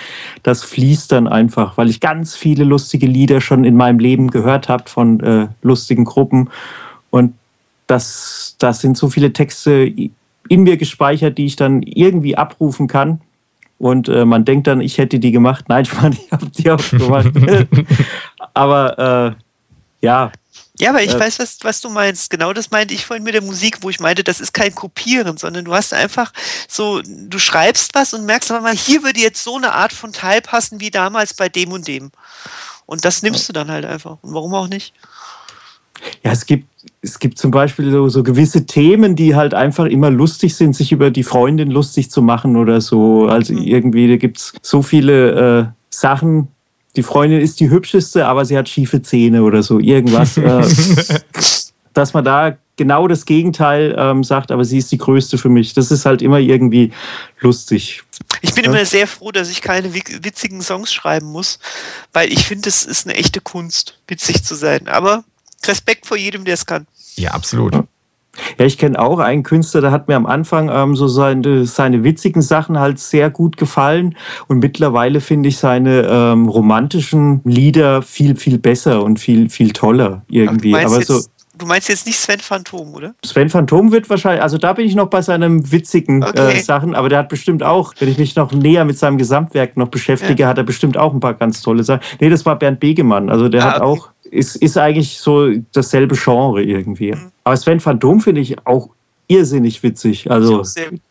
das fließt dann einfach, weil ich ganz viele lustige Lieder schon in meinem Leben gehört habe von äh, lustigen Gruppen und das, das sind so viele Texte in mir gespeichert, die ich dann irgendwie abrufen kann. Und äh, man denkt dann, ich hätte die gemacht. Nein, ich meine, ich habe die auch gemacht. Aber äh, ja, ja, aber ich äh, weiß, was, was du meinst. Genau das meinte ich vorhin mit der Musik, wo ich meinte, das ist kein Kopieren, sondern du hast einfach so, du schreibst was und merkst aber mal, hier würde jetzt so eine Art von Teil passen wie damals bei dem und dem. Und das nimmst du dann halt einfach. Und warum auch nicht? Ja, es gibt, es gibt zum Beispiel so, so gewisse Themen, die halt einfach immer lustig sind, sich über die Freundin lustig zu machen oder so. Also mhm. irgendwie, da gibt es so viele äh, Sachen, die Freundin ist die hübscheste, aber sie hat schiefe Zähne oder so, irgendwas. äh, dass man da genau das Gegenteil ähm, sagt, aber sie ist die größte für mich. Das ist halt immer irgendwie lustig. Ich bin ja? immer sehr froh, dass ich keine witzigen Songs schreiben muss, weil ich finde, es ist eine echte Kunst, witzig zu sein. Aber Respekt vor jedem, der es kann. Ja, absolut. Ja. Ja, ich kenne auch einen Künstler, der hat mir am Anfang ähm, so seine, seine witzigen Sachen halt sehr gut gefallen. Und mittlerweile finde ich seine ähm, romantischen Lieder viel, viel besser und viel, viel toller irgendwie. Aber so. Du meinst jetzt nicht Sven Phantom, oder? Sven Phantom wird wahrscheinlich, also da bin ich noch bei seinen witzigen Okay. äh, Sachen, aber der hat bestimmt auch, wenn ich mich noch näher mit seinem Gesamtwerk noch beschäftige, hat er bestimmt auch ein paar ganz tolle Sachen. Nee, das war Bernd Begemann, also der Ah, hat okay. auch, ist, ist eigentlich so dasselbe Genre irgendwie. Mhm. Aber Sven Phantom finde ich auch irrsinnig witzig. Also gut,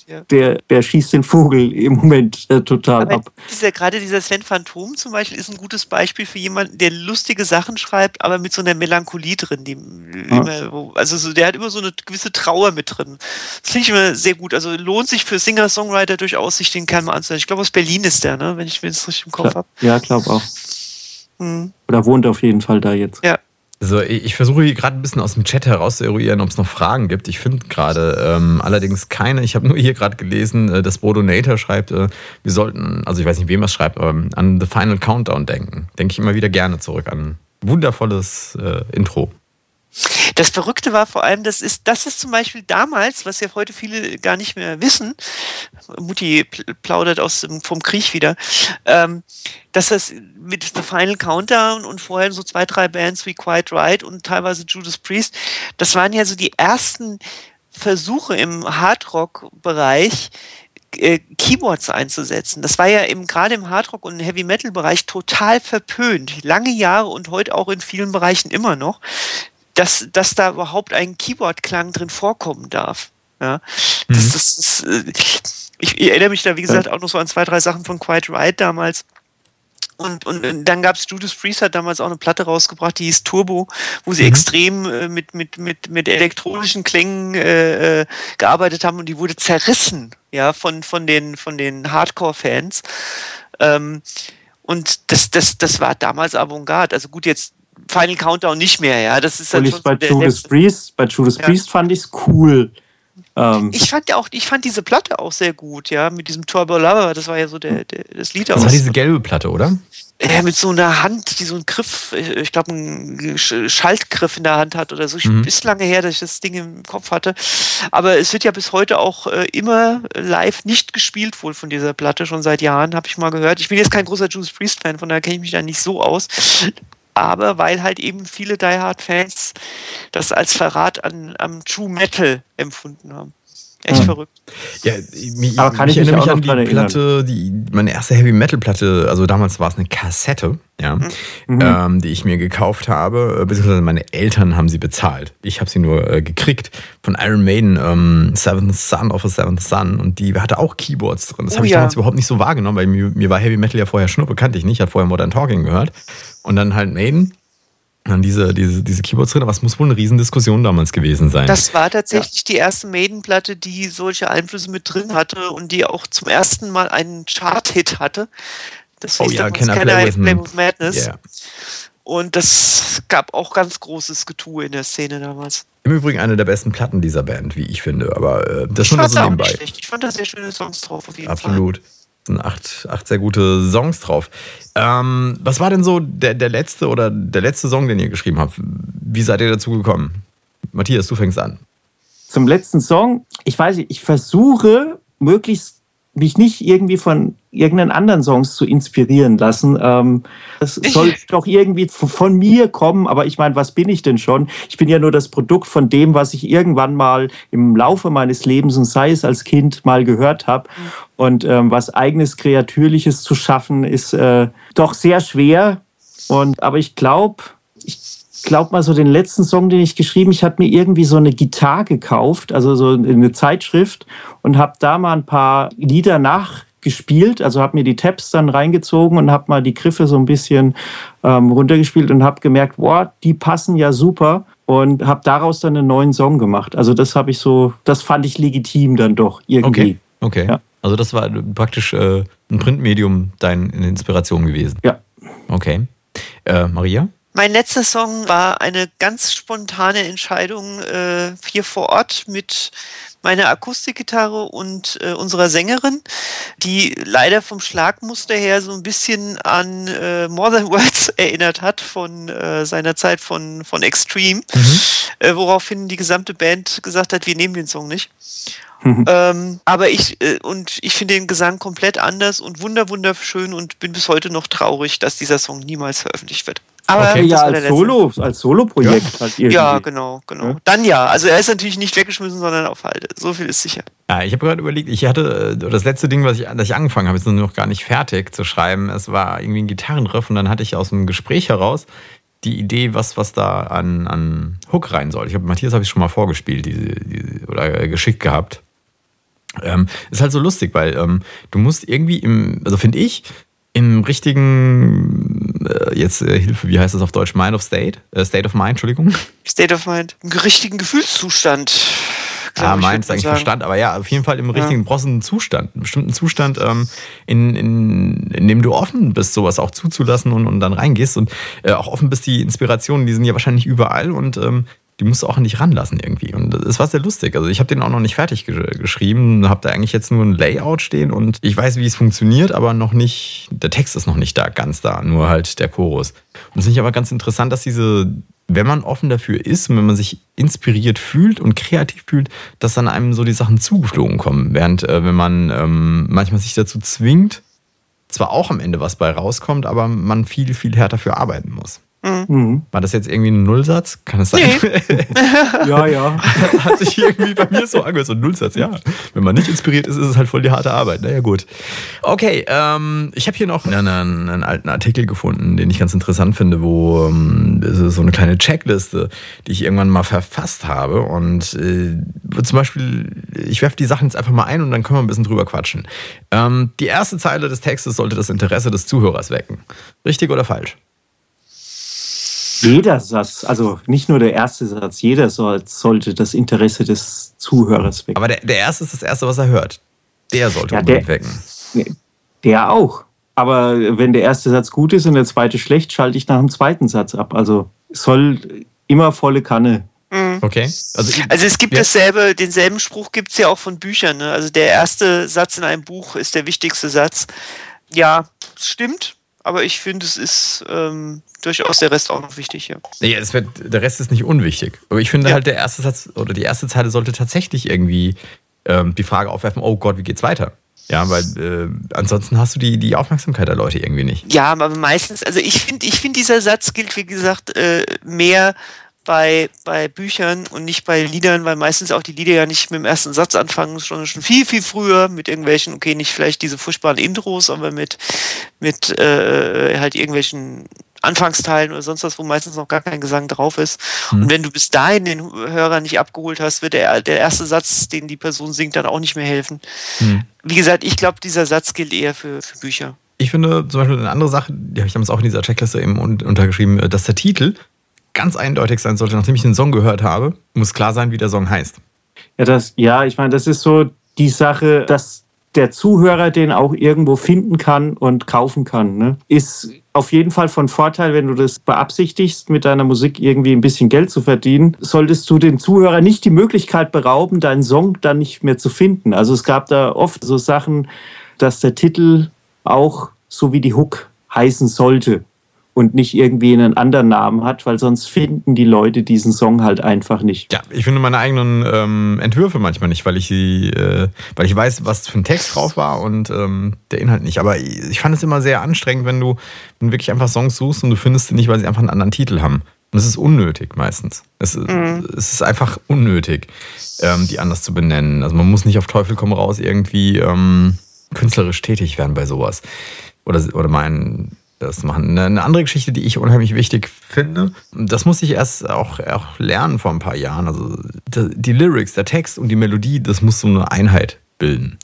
ja. der, der schießt den Vogel im Moment äh, total Aber ab. dieser, gerade dieser Sven Phantom zum Beispiel ist ein gutes Beispiel für jemanden, der lustige Sachen schreibt, aber mit so einer Melancholie drin. Die immer, wo, also so, der hat immer so eine gewisse Trauer mit drin. Das finde ich immer sehr gut. Also lohnt sich für Singer-Songwriter durchaus, sich den Kerl mal anzuhören. Ich glaube, aus Berlin ist der, ne? wenn ich es richtig im Kopf habe. Ja, glaube auch. Hm. Oder wohnt auf jeden Fall da jetzt. Ja. Also ich ich versuche hier gerade ein bisschen aus dem Chat heraus zu eruieren, ob es noch Fragen gibt. Ich finde gerade ähm, allerdings keine. Ich habe nur hier gerade gelesen, äh, dass Bodo Nater schreibt, äh, wir sollten, also ich weiß nicht, wem er es schreibt, aber an The Final Countdown denken. Denke ich immer wieder gerne zurück an wundervolles äh, Intro. Das Verrückte war vor allem, das ist, das ist zum Beispiel damals, was ja heute viele gar nicht mehr wissen, Mutti pl- plaudert aus vom Krieg wieder, ähm, dass das mit The Final Countdown und vorher so zwei, drei Bands wie Quite Right und teilweise Judas Priest, das waren ja so die ersten Versuche im Hardrock-Bereich, äh, Keyboards einzusetzen. Das war ja eben gerade im Hardrock- und Heavy Metal-Bereich total verpönt. Lange Jahre und heute auch in vielen Bereichen immer noch dass, dass da überhaupt ein Keyboard-Klang drin vorkommen darf. Ja, das, Mhm. das ist, äh, ich, ich erinnere mich da, wie gesagt, auch noch so an zwei, drei Sachen von Quite Right damals. Und, und und dann gab es Judas Priest hat damals auch eine Platte rausgebracht, die hieß Turbo, wo sie Mhm. extrem äh, mit, mit, mit, mit elektronischen Klängen äh, äh, gearbeitet haben und die wurde zerrissen, ja, von, von den, von den Hardcore-Fans. Ähm, und das, das, das war damals Avantgarde. Also gut, jetzt Final Countdown nicht mehr, ja. Das ist schon bei Judas Priest, bei Judas Ja. Priest fand ich es cool. Ähm, Ich fand ja auch, ich fand diese Platte auch sehr gut, ja, mit diesem Turbo Lover, das war ja so der, der das Lied Das war diese gelbe Platte, oder? Ja, mit so einer Hand, die so einen Griff, äh, ich glaube, einen Sch- Schaltgriff in der Hand hat oder so. Ich, Mhm. Ist lange her, dass ich das Ding im Kopf hatte. Aber es wird ja bis heute auch äh, immer live nicht gespielt, wohl von dieser Platte, schon seit Jahren, habe ich mal gehört. Ich bin jetzt kein großer Judas Priest-Fan, von daher kenne ich mich da nicht so aus. Aber weil halt eben viele Die Hard-Fans das als Verrat an, am True Metal empfunden haben. Echt Mhm. verrückt. Ja, mich, Aber kann ich mich erinnere mich an die Platte, die, meine erste Heavy Metal Platte, also damals war es eine Kassette, ja, Mhm. ähm, die ich mir gekauft habe, äh, beziehungsweise meine Eltern haben sie bezahlt. Ich habe sie nur äh, gekriegt von Iron Maiden, ähm, Seventh Son of a Seventh Son und die hatte auch Keyboards drin. Das Oh habe ich ja. damals überhaupt nicht so wahrgenommen, weil mir, mir war Heavy Metal ja vorher Schnuppe, kannte ich nicht, hat vorher Modern Talking gehört und dann halt Maiden. Dann diese, diese, diese Keyboards drin, aber es muss wohl eine Riesendiskussion damals gewesen sein. Das war tatsächlich die erste Maiden-Platte, die solche Einflüsse mit drin hatte und die auch zum ersten Mal einen Chart-Hit hatte. Das oh ja, Can I Play with, Play with Madness. Yeah. Und das gab auch ganz großes Getue in der Szene damals. Im Übrigen eine der besten Platten dieser Band, wie ich finde. Aber äh, das Ich schon so nebenbei. nicht schlecht. Ich fand da sehr schöne Songs drauf auf jeden Absolut. Es sind acht, acht sehr gute Songs drauf. Ähm, was war denn so der, der letzte oder der letzte Song, den ihr geschrieben habt? Wie seid ihr dazu gekommen? Matthias, du fängst an. zum letzten Song, ich weiß nicht, ich versuche möglichst mich nicht irgendwie von irgendeinen anderen Songs zu inspirieren lassen. Ähm, das soll doch irgendwie von mir kommen, aber ich meine, was bin ich denn schon? Ich bin ja nur das Produkt von dem, was ich irgendwann mal im Laufe meines Lebens und sei es als Kind mal gehört habe. Und ähm, was eigenes Kreatürliches zu schaffen, ist äh, doch sehr schwer. Und aber ich glaube, glaube mal so den letzten Song, den ich geschrieben, ich habe mir irgendwie so eine Gitarre gekauft, also so eine Zeitschrift und habe da mal ein paar Lieder nachgespielt, also habe mir die Tabs dann reingezogen und habe mal die Griffe so ein bisschen ähm, runtergespielt und habe gemerkt, boah, die passen ja super und habe daraus dann einen neuen Song gemacht. Also das habe ich so, das fand ich legitim dann doch irgendwie. Okay. Okay. Ja. Also das war praktisch äh, ein Printmedium deine Inspiration gewesen. Ja. Okay. Äh, Maria? Mein letzter Song war eine ganz spontane Entscheidung äh, hier vor Ort mit meiner Akustikgitarre und äh, unserer Sängerin, die leider vom Schlagmuster her so ein bisschen an äh, More Than Words erinnert hat von äh, seiner Zeit von, von Extreme, äh, woraufhin die gesamte Band gesagt hat, wir nehmen den Song nicht. Ähm, aber ich äh, und ich finde den Gesang komplett anders und wunder wunderschön und bin bis heute noch traurig, dass dieser Song niemals veröffentlicht wird. Aber Okay. ja, als. Solo, als Solo-Projekt halt irgendwie. Ja, genau, genau. Ja. Dann ja. Also er ist natürlich nicht weggeschmissen, sondern auf Halde. So viel ist sicher. Ja, ich habe gerade überlegt, ich hatte äh, das letzte Ding, was ich, das ich angefangen habe, ist noch gar nicht fertig zu schreiben. Es war irgendwie ein Gitarrenriff und dann hatte ich aus dem Gespräch heraus die Idee, was, was da an, an Hook rein soll. Ich habe Matthias habe ich schon mal vorgespielt, diese, diese, oder äh, geschickt gehabt. Ähm, ist halt so lustig, weil ähm, du musst irgendwie im, also finde ich, im richtigen, äh, jetzt äh, Hilfe, wie heißt das auf Deutsch? Mind of State? Äh, State of Mind, Entschuldigung. State of Mind. Im richtigen Gefühlszustand. Ja, ich, meins eigentlich sagen. Verstand, aber ja, auf jeden Fall im richtigen brossenden Zustand, einen bestimmten Zustand, ähm, in, in, in dem du offen bist, sowas auch zuzulassen und, und dann reingehst und äh, auch offen bist, die Inspirationen, die sind ja wahrscheinlich überall und ähm, die musst du auch nicht ranlassen irgendwie. Und es war sehr lustig. Also ich habe den auch noch nicht fertig ge geschrieben, habe da eigentlich jetzt nur ein Layout stehen und ich weiß, wie es funktioniert, aber noch nicht, der Text ist noch nicht da, ganz da, nur halt der Chorus. Und das finde ich aber ganz interessant, dass diese, wenn man offen dafür ist und wenn man sich inspiriert fühlt und kreativ fühlt, dass dann einem so die Sachen zugeflogen kommen. Während äh, wenn man ähm, manchmal sich dazu zwingt, zwar auch am Ende was bei rauskommt, aber man viel, viel härter für arbeiten muss. Mhm. War das jetzt irgendwie ein Nullsatz? Kann es sein? Ja, ja. Hat sich irgendwie bei mir so angehört, so ein Nullsatz, ja. Wenn man nicht inspiriert ist, ist es halt voll die harte Arbeit. Naja, gut. Okay, ähm, ich habe hier noch einen, einen alten Artikel gefunden, den ich ganz interessant finde, wo ähm, so eine kleine Checkliste, die ich irgendwann mal verfasst habe. Und äh, zum Beispiel, ich werfe die Sachen jetzt einfach mal ein und dann können wir ein bisschen drüber quatschen. Ähm, die erste Zeile des Textes sollte das Interesse des Zuhörers wecken. Richtig oder falsch? Jeder Satz, also nicht nur der erste Satz, jeder soll, sollte das Interesse des Zuhörers wecken. Aber der, der erste ist das erste, was er hört. Der sollte Ja, unbedingt der- wecken. Der auch. Aber wenn der erste Satz gut ist und der zweite schlecht, schalte ich nach dem zweiten Satz ab. Also es soll immer volle Kanne. Okay. Also, ich- Also es gibt Ja. dasselbe, denselben Spruch gibt es ja auch von Büchern. Ne? Also der erste Satz in einem Buch ist der wichtigste Satz. Ja, stimmt, aber ich finde, es ist ähm, durchaus der Rest auch noch wichtig. Ja. Nee, es wird, der Rest ist nicht unwichtig. Aber ich finde Ja. halt, der erste Satz oder die erste Zeile sollte tatsächlich irgendwie ähm, die Frage aufwerfen: Oh Gott, wie geht's weiter? Ja, weil äh, ansonsten hast du die, die Aufmerksamkeit der Leute irgendwie nicht. Ja, aber meistens, also ich finde, ich finde, dieser Satz gilt, wie gesagt, äh, mehr bei, bei Büchern und nicht bei Liedern, weil meistens auch die Lieder ja nicht mit dem ersten Satz anfangen, sondern schon viel, viel früher mit irgendwelchen, okay, nicht vielleicht diese furchtbaren Intros, aber mit, mit äh, halt irgendwelchen Anfangsteilen oder sonst was, wo meistens noch gar kein Gesang drauf ist. Und wenn du bis dahin den Hörer nicht abgeholt hast, wird der, der erste Satz, den die Person singt, dann auch nicht mehr helfen. Wie gesagt, ich glaube, dieser Satz gilt eher für, für Bücher. Ich finde zum Beispiel eine andere Sache, die habe ich damals auch in dieser Checkliste eben un- untergeschrieben, äh, dass der Titel ganz eindeutig sein sollte. Nachdem ich den Song gehört habe, muss klar sein, wie der Song heißt. Ja, das, ja, ich meine, das ist so die Sache, dass der Zuhörer den auch irgendwo finden kann und kaufen kann. Ne? Ist auf jeden Fall von Vorteil, wenn du das beabsichtigst, mit deiner Musik irgendwie ein bisschen Geld zu verdienen, solltest du den Zuhörer nicht die Möglichkeit berauben, deinen Song dann nicht mehr zu finden. Also es gab da oft so Sachen, dass der Titel auch so wie die Hook heißen sollte und nicht irgendwie einen anderen Namen hat, weil sonst finden die Leute diesen Song halt einfach nicht. Ja, ich finde meine eigenen ähm, Entwürfe manchmal nicht, weil ich sie, äh, weil ich weiß, was für ein Text drauf war und ähm, der Inhalt nicht. Aber ich ich fand es immer sehr anstrengend, wenn du, wenn wirklich einfach Songs suchst und du findest sie nicht, weil sie einfach einen anderen Titel haben. Und das ist unnötig meistens. Es, es ist einfach unnötig, ähm, die anders zu benennen. Also man muss nicht auf Teufel komm raus irgendwie ähm, künstlerisch tätig werden bei sowas. Oder, oder meinen, das machen. Eine- Eine andere Geschichte, die ich unheimlich wichtig finde, das musste ich erst auch, auch lernen vor ein paar Jahren. Also die, die Lyrics, der Text und die Melodie, das muss so eine Einheit bilden.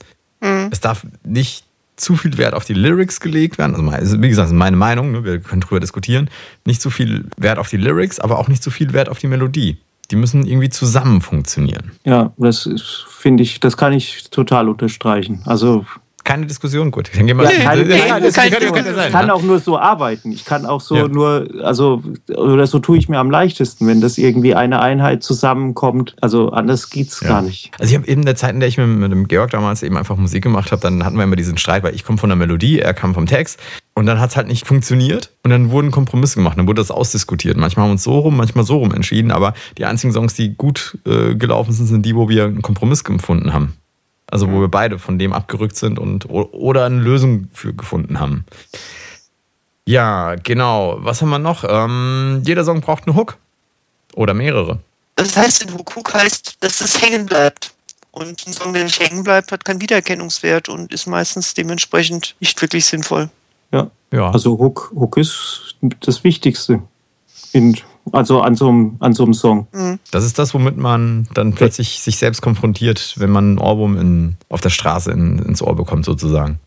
Es darf nicht zu viel Wert auf die Lyrics gelegt werden. Also, wie gesagt, das ist meine Meinung, ne? wir können drüber diskutieren. Nicht zu viel Wert auf die Lyrics, aber auch nicht zu viel Wert auf die Melodie. Die müssen irgendwie zusammen funktionieren. Ja, das finde ich, das kann ich total unterstreichen. Also Keine Diskussion, gut. Dann gehen wir Ja, Ja, keine- ja, keine das könnte- könnte Ich sein, kann ne? auch nur so arbeiten. Ich kann auch so Ja. nur, also, oder so tue ich mir am leichtesten, wenn das irgendwie eine Einheit zusammenkommt. Also anders geht's Ja. gar nicht. Also ich habe eben in der Zeit, in der ich mit, mit dem Georg damals eben einfach Musik gemacht habe, dann hatten wir immer diesen Streit, weil ich komme von der Melodie, er kam vom Text und dann hat es halt nicht funktioniert und dann wurden Kompromisse gemacht, dann wurde das ausdiskutiert. Manchmal haben wir uns so rum, manchmal so rum entschieden, aber die einzigen Songs, die gut äh, gelaufen sind, sind die, wo wir einen Kompromiss gefunden haben. Also wo wir beide von dem abgerückt sind und oder eine Lösung für gefunden haben. Ja, genau. Was haben wir noch? Ähm, jeder Song braucht einen Hook. Oder mehrere. Das heißt, ein Hook, Hook heißt, dass es hängen bleibt. Und ein Song, der nicht hängen bleibt, hat keinen Wiedererkennungswert und ist meistens dementsprechend nicht wirklich sinnvoll. Ja. Ja. Also Hook, Hook ist das Wichtigste. In, also an so, einem, an so einem Song. Das ist das, womit man dann plötzlich sich selbst konfrontiert, wenn man einen Ohrwurm in, auf der Straße in, ins Ohr bekommt, sozusagen.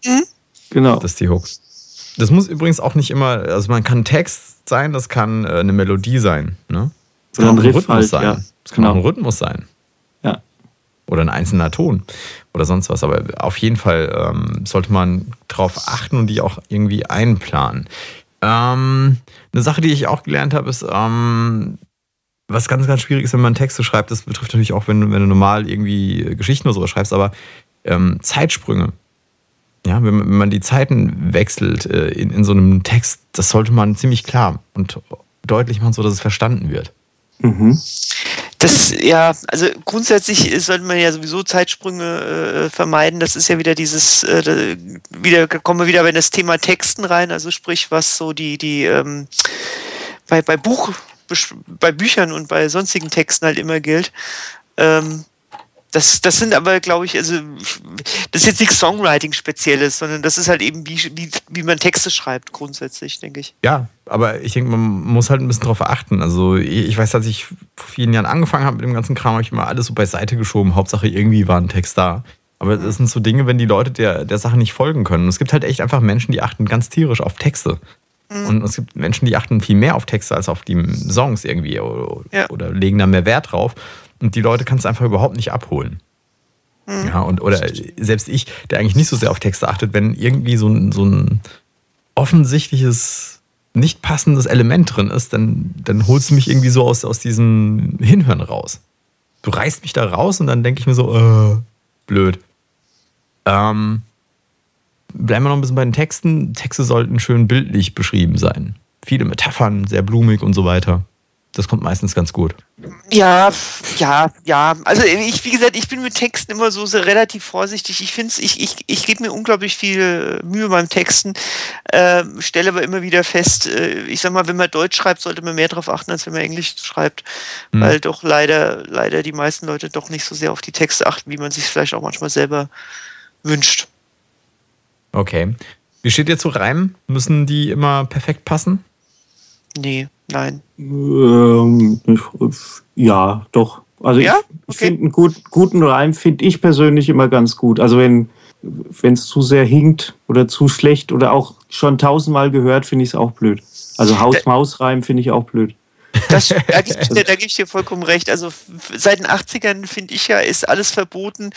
Genau. Das ist die Hook. Das muss übrigens auch nicht immer, also man kann Text sein, das kann äh, eine Melodie sein. Ne? Das kann auch ein ein Riff Rhythmus halt, sein. ja. Das kann auch Genau. ein Rhythmus sein. Ja. Oder ein einzelner Ton. Oder sonst was. Aber auf jeden Fall ähm, sollte man darauf achten und die auch irgendwie einplanen. Ähm, eine Sache, die ich auch gelernt habe, ist, ähm, was ganz, ganz schwierig ist, wenn man Texte schreibt, das betrifft natürlich auch, wenn, du- wenn du normal irgendwie Geschichten oder sowas schreibst, aber ähm, Zeitsprünge. Ja, wenn, man- wenn man die Zeiten wechselt äh, in, in so einem Text, das sollte man ziemlich klar und deutlich machen, so dass es verstanden wird. Mhm. Das, ja, also grundsätzlich sollte man ja sowieso Zeitsprünge äh, vermeiden. Das ist ja wieder dieses, äh, wieder kommen wir wieder bei das Thema Texten rein, also sprich, was so die, die ähm, bei, bei Buch, bei Büchern und bei sonstigen Texten halt immer gilt. Ähm, das, das sind aber, glaube ich, also das ist jetzt nichts Songwriting-Spezielles, sondern das ist halt eben, wie, wie, wie man Texte schreibt, grundsätzlich, denke ich. Ja, aber ich denke, man muss halt ein bisschen drauf achten. Also ich weiß, als ich vor vielen Jahren angefangen habe mit dem ganzen Kram, habe ich immer alles so beiseite geschoben. Hauptsache irgendwie war ein Text da. Aber das sind so Dinge, wenn die Leute der, der Sache nicht folgen können. Und es gibt halt echt einfach Menschen, die achten ganz tierisch auf Texte. Und es gibt Menschen, die achten viel mehr auf Texte als auf die Songs irgendwie oder, Ja. oder legen da mehr Wert drauf. Und die Leute kannst du einfach überhaupt nicht abholen. Ja, und oder selbst ich, der eigentlich nicht so sehr auf Texte achtet, wenn irgendwie so ein, so ein offensichtliches, nicht passendes Element drin ist, dann, dann holst du mich irgendwie so aus, aus diesem Hinhören raus. Du reißt mich da raus und dann denke ich mir so, äh, blöd. Ähm, bleiben wir noch ein bisschen bei den Texten. Texte sollten schön bildlich beschrieben sein. Viele Metaphern, sehr blumig und so weiter. Das kommt meistens ganz gut. Ja, ja, ja. Also ich, wie gesagt, ich bin mit Texten immer so, so relativ vorsichtig. Ich finde ich, ich, ich gebe mir unglaublich viel Mühe beim Texten, äh, stelle aber immer wieder fest, äh, ich sag mal, wenn man Deutsch schreibt, sollte man mehr darauf achten, als wenn man Englisch schreibt. Mhm. Weil doch leider, leider die meisten Leute doch nicht so sehr auf die Texte achten, wie man sich vielleicht auch manchmal selber wünscht. Okay. Wie steht ihr zu Reimen? Müssen die immer perfekt passen? Nee, nein. Ähm, ja, doch. Also Ja? ich, ich Okay. finde einen gut, guten Reim finde ich persönlich immer ganz gut. Also wenn wenn es zu sehr hinkt oder zu schlecht oder auch schon tausendmal gehört, finde ich es auch blöd. Also Haus-Maus-Reim finde ich auch blöd. Das, da gebe ich, geb ich dir vollkommen recht. Also seit den 80ern, finde ich ja, ist alles verboten,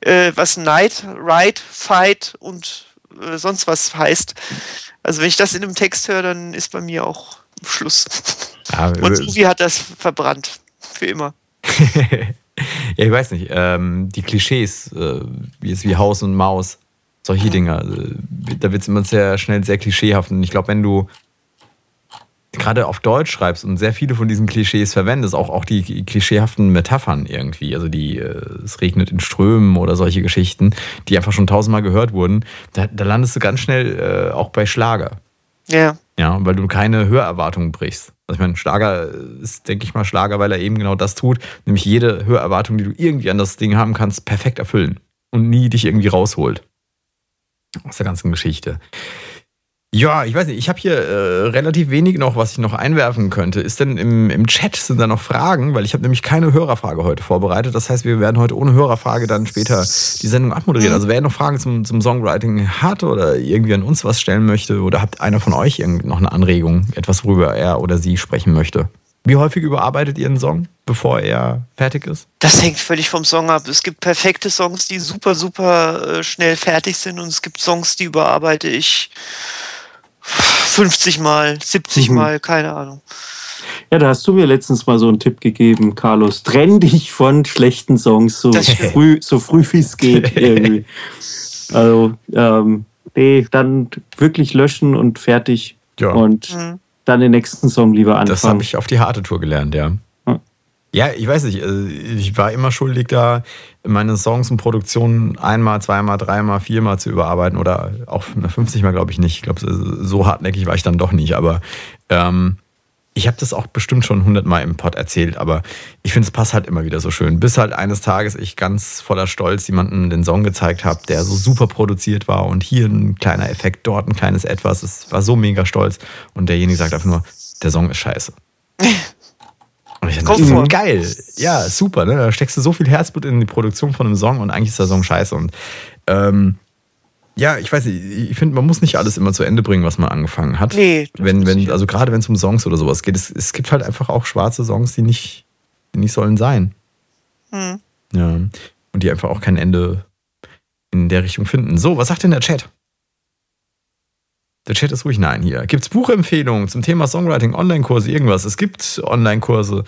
äh, was Night, Ride, Fight und äh, sonst was heißt. Also wenn ich das in einem Text höre, dann ist bei mir auch Schluss. Ja, Und Suvi hat das verbrannt. Für immer. ja, ich weiß nicht. Ähm, die Klischees, äh, wie es wie Haus und Maus, solche Dinge, äh, da wird es immer sehr schnell sehr klischeehaft. Und ich glaube, wenn du gerade auf Deutsch schreibst und sehr viele von diesen Klischees verwendest, auch, auch die klischeehaften Metaphern irgendwie, also die äh, es regnet in Strömen oder solche Geschichten, die einfach schon tausendmal gehört wurden, da, da landest du ganz schnell äh, auch bei Schlager. Ja. Ja, weil du keine Hörerwartungen brichst. Also ich meine, Schlager ist, denke ich mal, Schlager, weil er eben genau das tut, nämlich jede Hörerwartung, die du irgendwie an das Ding haben kannst, perfekt erfüllen und nie dich irgendwie rausholt. Aus der ganzen Geschichte. Ja, ich weiß nicht, ich habe hier äh, relativ wenig noch, was ich noch einwerfen könnte. Ist denn im, im Chat, sind da noch Fragen? Weil ich habe nämlich keine Hörerfrage heute vorbereitet. Das heißt, wir werden heute ohne Hörerfrage dann später die Sendung abmoderieren. Also wer noch Fragen zum, zum Songwriting hat oder irgendwie an uns was stellen möchte oder habt einer von euch noch eine Anregung, etwas, worüber er oder sie sprechen möchte? Wie häufig überarbeitet ihr einen Song, bevor er fertig ist? Das hängt völlig vom Song ab. Es gibt perfekte Songs, die super, super äh, schnell fertig sind und es gibt Songs, die überarbeite ich 50 Mal, 70 Mhm. Mal, keine Ahnung. Ja, da hast du mir letztens mal so einen Tipp gegeben, Carlos. Trenn dich von schlechten Songs so früh, so früh wie es geht irgendwie. Also, ähm, nee, dann wirklich löschen und fertig. Ja. Und Mhm. dann den nächsten Song lieber Das habe anfangen. ich auf die harte Tour gelernt, ja. Ja, ich weiß nicht. äh, Ich war immer schuldig, da meine Songs und Produktionen einmal, zweimal, dreimal, viermal zu überarbeiten oder auch 50 Mal, glaube ich nicht. Ich glaube, so hartnäckig war ich dann doch nicht. Aber ähm, ich habe das auch bestimmt schon 100 Mal im Pod erzählt. Aber ich finde, es passt halt immer wieder so schön. Bis halt eines Tages ich ganz voller Stolz jemandem den Song gezeigt habe, der so super produziert war und hier ein kleiner Effekt, dort ein kleines Etwas. Es war so mega stolz. Und derjenige sagt einfach nur, der Song ist scheiße. Und ich dachte, vor. geil. Ja, super. Ne? Da steckst du so viel Herzblut in die Produktion von einem Song und eigentlich ist der Song scheiße. Und ähm, ja, ich weiß nicht, ich finde, man muss nicht alles immer zu Ende bringen, was man angefangen hat. Nee, wenn, wenn, also gerade wenn es um Songs oder sowas geht, es, es gibt halt einfach auch schwarze Songs, die nicht, die nicht sollen sein. Hm. Ja. Und die einfach auch kein Ende in der Richtung finden. So, was sagt denn der Chat? Der Chat ist ruhig nein hier. Gibt es Buchempfehlungen zum Thema Songwriting, Online-Kurse, irgendwas? Es gibt Online-Kurse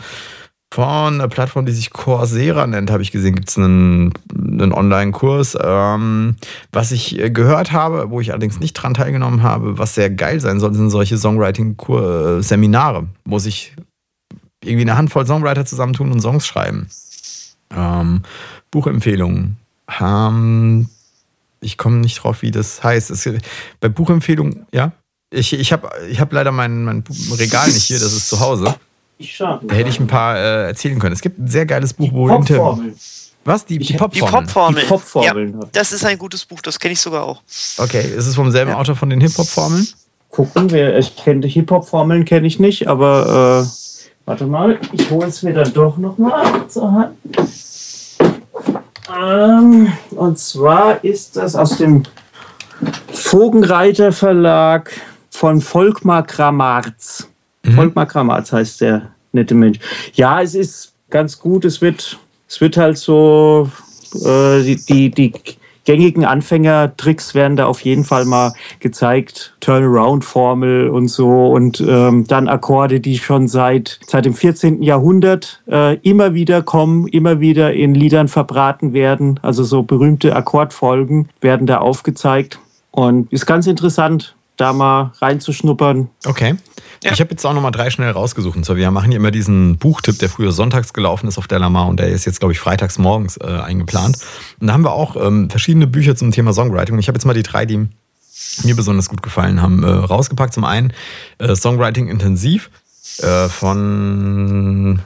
von einer Plattform, die sich Coursera nennt, habe ich gesehen, gibt es einen, einen Online-Kurs. Ähm, was ich äh, gehört habe, wo ich allerdings nicht dran teilgenommen habe, was sehr geil sein soll, sind solche Songwriting-Seminare, wo sich irgendwie eine Handvoll Songwriter zusammentun und Songs schreiben. Ähm, Buchempfehlungen. Ähm, ich komme nicht drauf, wie das heißt. Es, bei Buchempfehlungen, ja. Ich, ich habe ich hab leider mein, mein Regal nicht hier, das ist zu Hause. Da hätte ich ein paar äh, erzählen können. Es gibt ein sehr geiles Buch, wo Inter Popformeln. Was? Die, die Ich- Die Popformel? Popformel. Die Popformeln. Ja, das ist ein gutes Buch, das kenne ich sogar auch. Okay, ist es vom selben Ja. Autor von den Hip-Hop-Formeln? Gucken wir, ich kenne die Hip-Hop-Formeln, kenne ich nicht, aber äh, warte mal, ich hole es mir dann doch nochmal zur Hand. Ähm, und zwar ist das aus dem Vogenreiter Verlag von Volkmar Kramarz. Volkmar Kramarz heißt der nette Mensch. Ja, es ist ganz gut. Es wird, es wird halt so, äh, die, die, die gängigen Anfängertricks werden da auf jeden Fall mal gezeigt. Turnaround-Formel und so und ähm, dann Akkorde, die schon seit, seit dem 14. Jahrhundert äh, immer wieder kommen, immer wieder in Liedern verbraten werden. Also so berühmte Akkordfolgen werden da aufgezeigt. Und ist ganz interessant, da mal reinzuschnuppern. Okay. Ja. Ich habe jetzt auch nochmal drei schnell rausgesucht. Und zwar, wir machen hier immer diesen Buchtipp, der früher sonntags gelaufen ist auf der Lamar und der ist jetzt, glaube ich, freitags morgens äh, eingeplant. Und da haben wir auch ähm, verschiedene Bücher zum Thema Songwriting. Ich habe jetzt mal die drei, die mir besonders gut gefallen haben, äh, rausgepackt. Zum einen äh, Songwriting Intensiv äh, von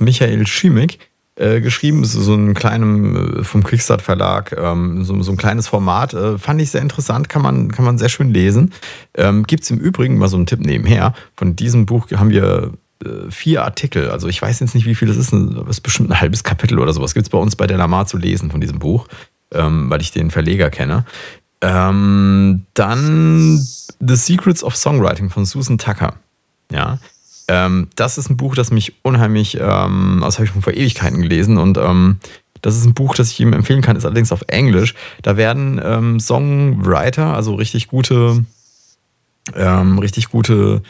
Michael Schimmick. Äh, geschrieben, so, so ein kleinem äh, vom Quickstart Verlag, ähm, so, so ein kleines Format, äh, fand ich sehr interessant, kann man, kann man sehr schön lesen. Ähm, Gibt es im Übrigen mal so einen Tipp nebenher. Von diesem Buch haben wir äh, vier Artikel. Also ich weiß jetzt nicht, wie viel das ist. Das ist bestimmt ein halbes Kapitel oder sowas. Gibt es bei uns bei der Lamar zu lesen von diesem Buch, ähm, weil ich den Verleger kenne. Ähm, dann The Secrets of Songwriting von Susan Tucker. Ja. Ähm, das ist ein Buch, das mich unheimlich, ähm, das habe ich schon vor Ewigkeiten gelesen und ähm, das ist ein Buch, das ich ihm empfehlen kann, ist allerdings auf Englisch. Da werden ähm, Songwriter, also richtig gute, ähm, richtig gute,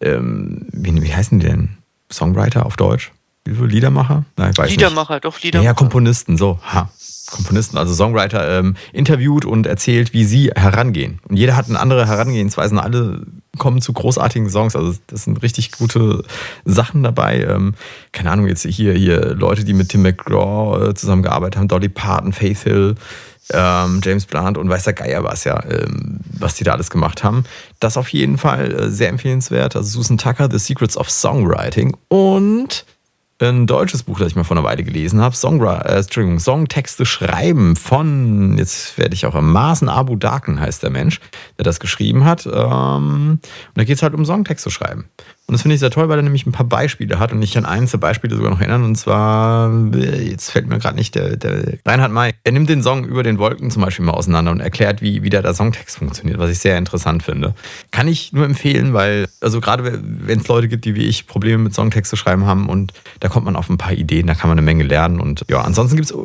ähm, wie, wie heißen die denn? Songwriter auf Deutsch? Liedermacher? Nein, weiß nicht. Liedermacher, doch, Liedermacher. ja, Komponisten, so. Ha. Komponisten, also Songwriter, ähm, interviewt und erzählt, wie sie herangehen. Und jeder hat eine andere Herangehensweise. und Alle kommen zu großartigen Songs. Also das sind richtig gute Sachen dabei. Ähm, keine Ahnung, jetzt hier, hier Leute, die mit Tim McGraw äh, zusammengearbeitet haben, Dolly Parton, Faith Hill, ähm, James Blunt und weiß der Geier was ja, ähm, was die da alles gemacht haben. Das auf jeden Fall äh, sehr empfehlenswert. Also Susan Tucker, The Secrets of Songwriting und ein deutsches Buch, das ich mal vor einer Weile gelesen habe, Songra äh, Entschuldigung, Songtexte schreiben von, jetzt werde ich auch am Maßen Abu Daken heißt der Mensch, der das geschrieben hat. Ähm, und da geht es halt um Songtexte schreiben. Und das finde ich sehr toll, weil er nämlich ein paar Beispiele hat und ich kann eins der Beispiele sogar noch erinnern. Und zwar, äh, jetzt fällt mir gerade nicht der, der Reinhard May. Er nimmt den Song über den Wolken zum Beispiel mal auseinander und erklärt, wie, wie da der Songtext funktioniert, was ich sehr interessant finde. Kann ich nur empfehlen, weil, also gerade wenn es Leute gibt, die wie ich Probleme mit Songtext zu schreiben haben und da kommt man auf ein paar Ideen, da kann man eine Menge lernen. Und ja, ansonsten gibt es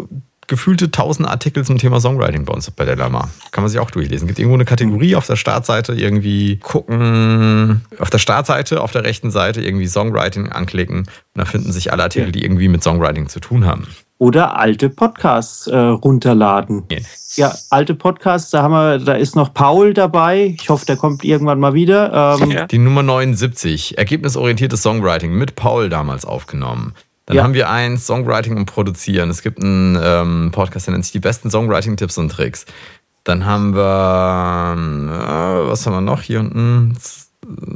gefühlte tausend Artikel zum Thema Songwriting bei uns bei der Lama. Kann man sich auch durchlesen. Gibt irgendwo eine Kategorie auf der Startseite, irgendwie gucken, auf der Startseite, auf der rechten Seite irgendwie Songwriting anklicken und da finden sich alle Artikel, die irgendwie mit Songwriting zu tun haben. Oder alte Podcasts äh, runterladen. Ja. Ja, alte Podcasts, da haben wir, da ist noch Paul dabei. Ich hoffe, der kommt irgendwann mal wieder. Ähm, Ja. Die Nummer 79, ergebnisorientiertes Songwriting mit Paul damals aufgenommen. Dann Ja. haben wir eins, Songwriting und Produzieren. Es gibt einen ähm, Podcast, der nennt sich die besten Songwriting-Tipps und Tricks. Dann haben wir, ähm, äh, was haben wir noch hier unten?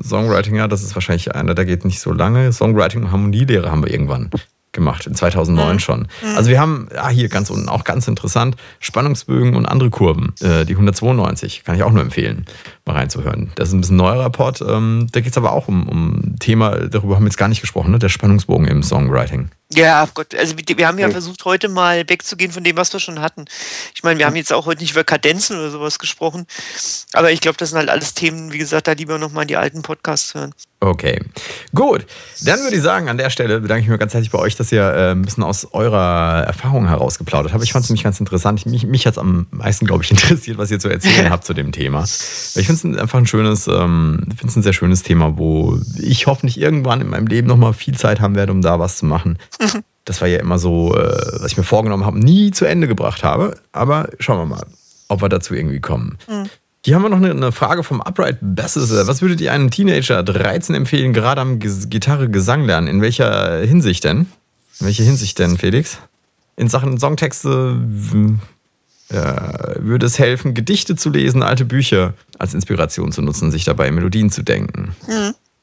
Songwriting, ja, das ist wahrscheinlich einer, der geht nicht so lange. Songwriting und Harmonielehre haben wir irgendwann gemacht, in 2009 schon. Also wir haben, ja, hier ganz unten auch ganz interessant, Spannungsbögen und andere Kurven. Äh, die 192, kann ich auch nur empfehlen, mal reinzuhören. Das ist ein bisschen neuerer Pod. Ähm, da geht es aber auch um, um Thema, darüber haben wir jetzt gar nicht gesprochen, ne? der Spannungsbogen im Songwriting. Ja, Gott, also wir, wir haben ja versucht, heute mal wegzugehen von dem, was wir schon hatten. Ich meine, wir haben jetzt auch heute nicht über Kadenzen oder sowas gesprochen, aber ich glaube, das sind halt alles Themen, wie gesagt, da lieber nochmal in die alten Podcasts hören. Okay, gut. Dann würde ich sagen, an der Stelle bedanke ich mich ganz herzlich bei euch, dass ihr äh, ein bisschen aus eurer Erfahrung herausgeplaudert habt. Ich fand es nämlich ganz interessant. Mich, mich hat es am meisten, glaube ich, interessiert, was ihr zu erzählen habt zu dem Thema. Ich finde es einfach ein schönes, ähm, ich finde es ein sehr schönes Thema, wo ich hoffentlich irgendwann in meinem Leben nochmal viel Zeit haben werde, um da was zu machen. Das war ja immer so, äh, was ich mir vorgenommen habe, nie zu Ende gebracht habe. Aber schauen wir mal, ob wir dazu irgendwie kommen. Hier haben wir noch eine, Frage vom Upright Besses. Was würdet ihr einem Teenager 13 empfehlen, gerade am Gitarre Gesang lernen? In welcher Hinsicht denn? In welcher Hinsicht denn, Felix? In Sachen Songtexte w- äh, würde es helfen, Gedichte zu lesen, alte Bücher als Inspiration zu nutzen, sich dabei Melodien zu denken.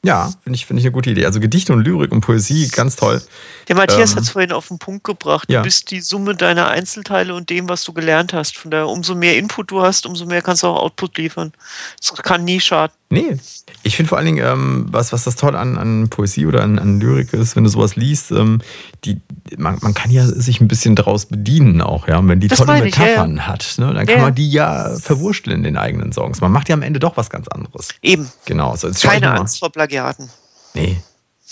Ja, finde ich, finde ich eine gute Idee. Also Gedichte und Lyrik und Poesie, ganz toll. Der Matthias Ähm, hat es vorhin auf den Punkt gebracht. ja. Du bist die Summe deiner Einzelteile und dem, was du gelernt hast. Von daher, umso mehr Input du hast, umso mehr kannst du auch Output liefern. Das kann nie schaden. Nee. Ich finde vor allen Dingen, ähm, was, was das toll an, an Poesie oder an, an Lyrik ist, wenn du sowas liest, ähm, die, man, man kann ja sich ein bisschen daraus bedienen auch, ja. Und wenn die Das tolle meine ich, ja. Metaphern hat, ne, dann kann Ja, man die ja verwurschteln in den eigenen Songs. Man macht ja am Ende doch was ganz anderes. Eben. Genau. So, Keine. Angst vor Plagiaten. Nee.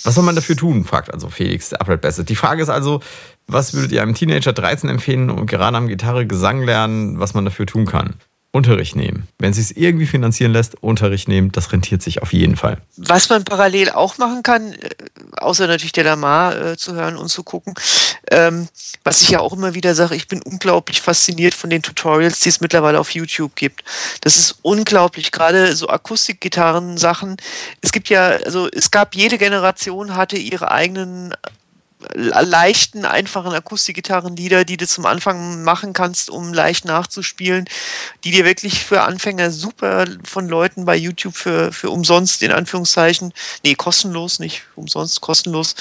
Was soll man dafür tun, fragt also Felix, der Upright Bassett. Die Frage ist also, was würdet ihr einem Teenager 13 empfehlen und gerade am Gitarre Gesang lernen, was man dafür tun kann? Unterricht nehmen. Wenn es sich irgendwie finanzieren lässt, Unterricht nehmen, das rentiert sich auf jeden Fall. Was man parallel auch machen kann, äh, außer natürlich der Lamar äh, zu hören und zu gucken, ähm, was ich ja auch immer wieder sage, ich bin unglaublich fasziniert von den Tutorials, die es mittlerweile auf YouTube gibt. Das ist unglaublich, gerade so Akustikgitarren-Sachen. Es gibt ja, also es gab jede Generation hatte ihre eigenen leichten, einfachen Akustikgitarrenlieder, die du zum Anfang machen kannst, um leicht nachzuspielen, die dir wirklich für Anfänger super von Leuten bei YouTube für, für umsonst, in Anführungszeichen, nee, kostenlos, nicht umsonst, kostenlos,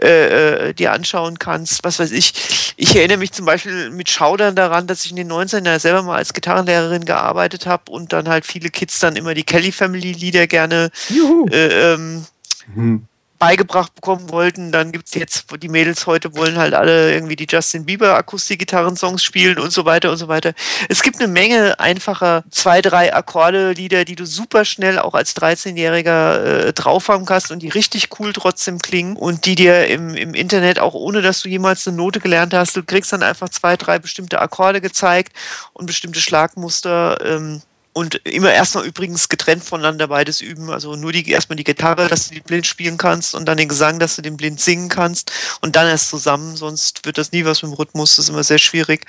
äh, äh, dir anschauen kannst. Was weiß ich. Ich erinnere mich zum Beispiel mit Schaudern daran, dass ich in den 90ern selber mal als Gitarrenlehrerin gearbeitet habe und dann halt viele Kids dann immer die Kelly Family Lieder gerne Juhu. äh, ähm, Hm. Beigebracht bekommen wollten. Dann gibt's jetzt, wo die Mädels heute wollen halt alle irgendwie die Justin Bieber Akustikgitarren-Songs spielen und so weiter und so weiter. Es gibt eine Menge einfacher zwei, drei Akkorde-Lieder, die du super schnell auch als 13-Jähriger äh, drauf haben kannst und die richtig cool trotzdem klingen und die dir im, im Internet auch ohne, dass du jemals eine Note gelernt hast, du kriegst dann einfach zwei, drei bestimmte Akkorde gezeigt und bestimmte Schlagmuster. Ähm, und immer erstmal übrigens getrennt voneinander beides üben. Also nur die, erstmal die Gitarre, dass du die blind spielen kannst und dann den Gesang, dass du den blind singen kannst und dann erst zusammen, sonst wird das nie was mit dem Rhythmus, das ist immer sehr schwierig.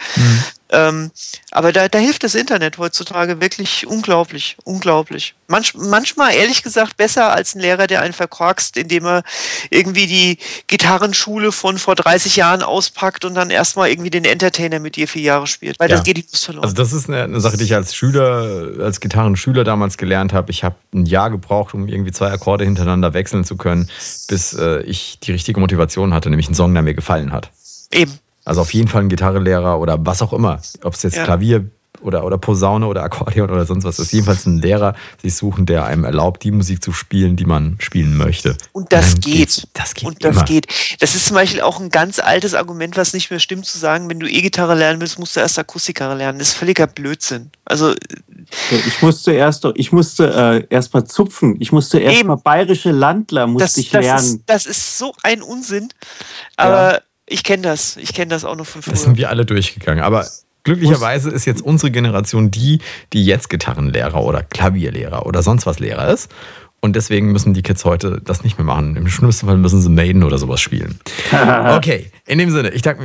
Ähm, aber da, da hilft das Internet heutzutage wirklich unglaublich, unglaublich. Manch, manchmal, ehrlich gesagt, besser als ein Lehrer, der einen verkorkst, indem er irgendwie die Gitarrenschule von vor 30 Jahren auspackt und dann erstmal irgendwie den Entertainer mit dir vier Jahre spielt. Weil Ja. das geht die Lust verloren. Also das ist eine, eine Sache, die ich als Schüler, als Gitarrenschüler damals gelernt habe. Ich habe ein Jahr gebraucht, um irgendwie zwei Akkorde hintereinander wechseln zu können, bis äh, ich die richtige Motivation hatte, nämlich einen Song, der mir gefallen hat. Eben. Also auf jeden Fall ein Gitarrelehrer oder was auch immer. Ob es jetzt Ja. Klavier oder, oder Posaune oder Akkordeon oder sonst was ist. Jedenfalls ein Lehrer sich suchen, der einem erlaubt, die Musik zu spielen, die man spielen möchte. Und das geht. Das geht und das immer. geht. Das ist zum Beispiel auch ein ganz altes Argument, was nicht mehr stimmt, zu sagen, wenn du E-Gitarre lernen willst, musst du erst Akustikgitarre lernen. Das ist völliger Blödsinn. Also, So, Ich musste erst, ich musste äh, erst mal zupfen. Ich musste erst Eben. mal bayerische Landler musste das, ich das, lernen. ist, das ist so ein Unsinn. Aber ich kenne das. Ich kenne das auch noch von früher. Das sind wir alle durchgegangen. Aber glücklicherweise ist jetzt unsere Generation die, die jetzt Gitarrenlehrer oder Klavierlehrer oder sonst was Lehrer ist. Und deswegen müssen die Kids heute das nicht mehr machen. Im schlimmsten Fall müssen sie Maiden oder sowas spielen. okay, in dem Sinne, ich danke,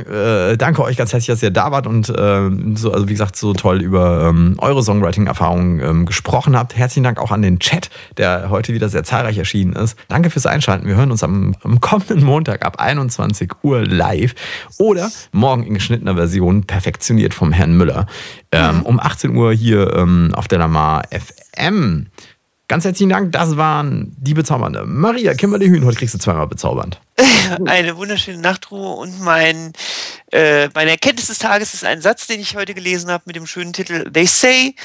äh, danke euch ganz herzlich, dass ihr da wart und äh, so, also wie gesagt, so toll über ähm, eure Songwriting-Erfahrungen ähm, gesprochen habt. Herzlichen Dank auch an den Chat, der heute wieder sehr zahlreich erschienen ist. Danke fürs Einschalten. Wir hören uns am, am kommenden Montag ab 21 Uhr live oder morgen in geschnittener Version perfektioniert vom Herrn Müller. Ähm, um 18 Uhr hier ähm, auf der Lamar FM. Ganz herzlichen Dank, das waren die bezaubernde Maria Kimberly Hühn. Heute kriegst du zweimal bezaubernd. Eine wunderschöne Nachtruhe und mein, äh, meine Erkenntnis des Tages ist ein Satz, den ich heute gelesen habe mit dem schönen Titel They say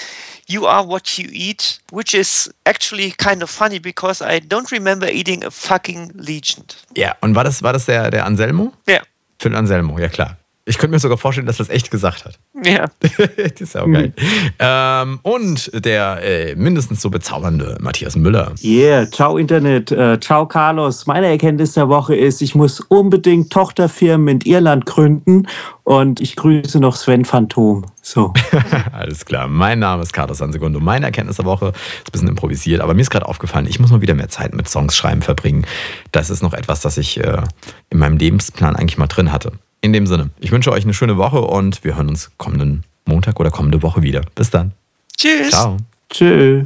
you are what you eat, which is actually kind of funny because I don't remember eating a fucking legend. Ja, und war das, war das der, der Anselmo? Ja. Phil Anselmo, ja klar. Ich könnte mir sogar vorstellen, dass das echt gesagt hat. Ja. das ist auch geil. Ähm, und der äh, mindestens so bezaubernde Matthias Müller. Yeah, ciao Internet, äh, ciao Carlos. Meine Erkenntnis der Woche ist, ich muss unbedingt Tochterfirmen in Irland gründen und ich grüße noch Sven Phantom. So. Alles klar. Mein Name ist Carlos Sansegundo. Meine Erkenntnis der Woche ist ein bisschen improvisiert, aber mir ist gerade aufgefallen, ich muss mal wieder mehr Zeit mit Songs schreiben verbringen. Das ist noch etwas, das ich äh, in meinem Lebensplan eigentlich mal drin hatte. In dem Sinne, ich wünsche euch eine schöne Woche und wir hören uns kommenden Montag oder kommende Woche wieder. Bis dann. Tschüss. Ciao. Tschö.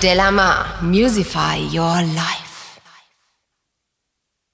Delamar, Musify Your Life.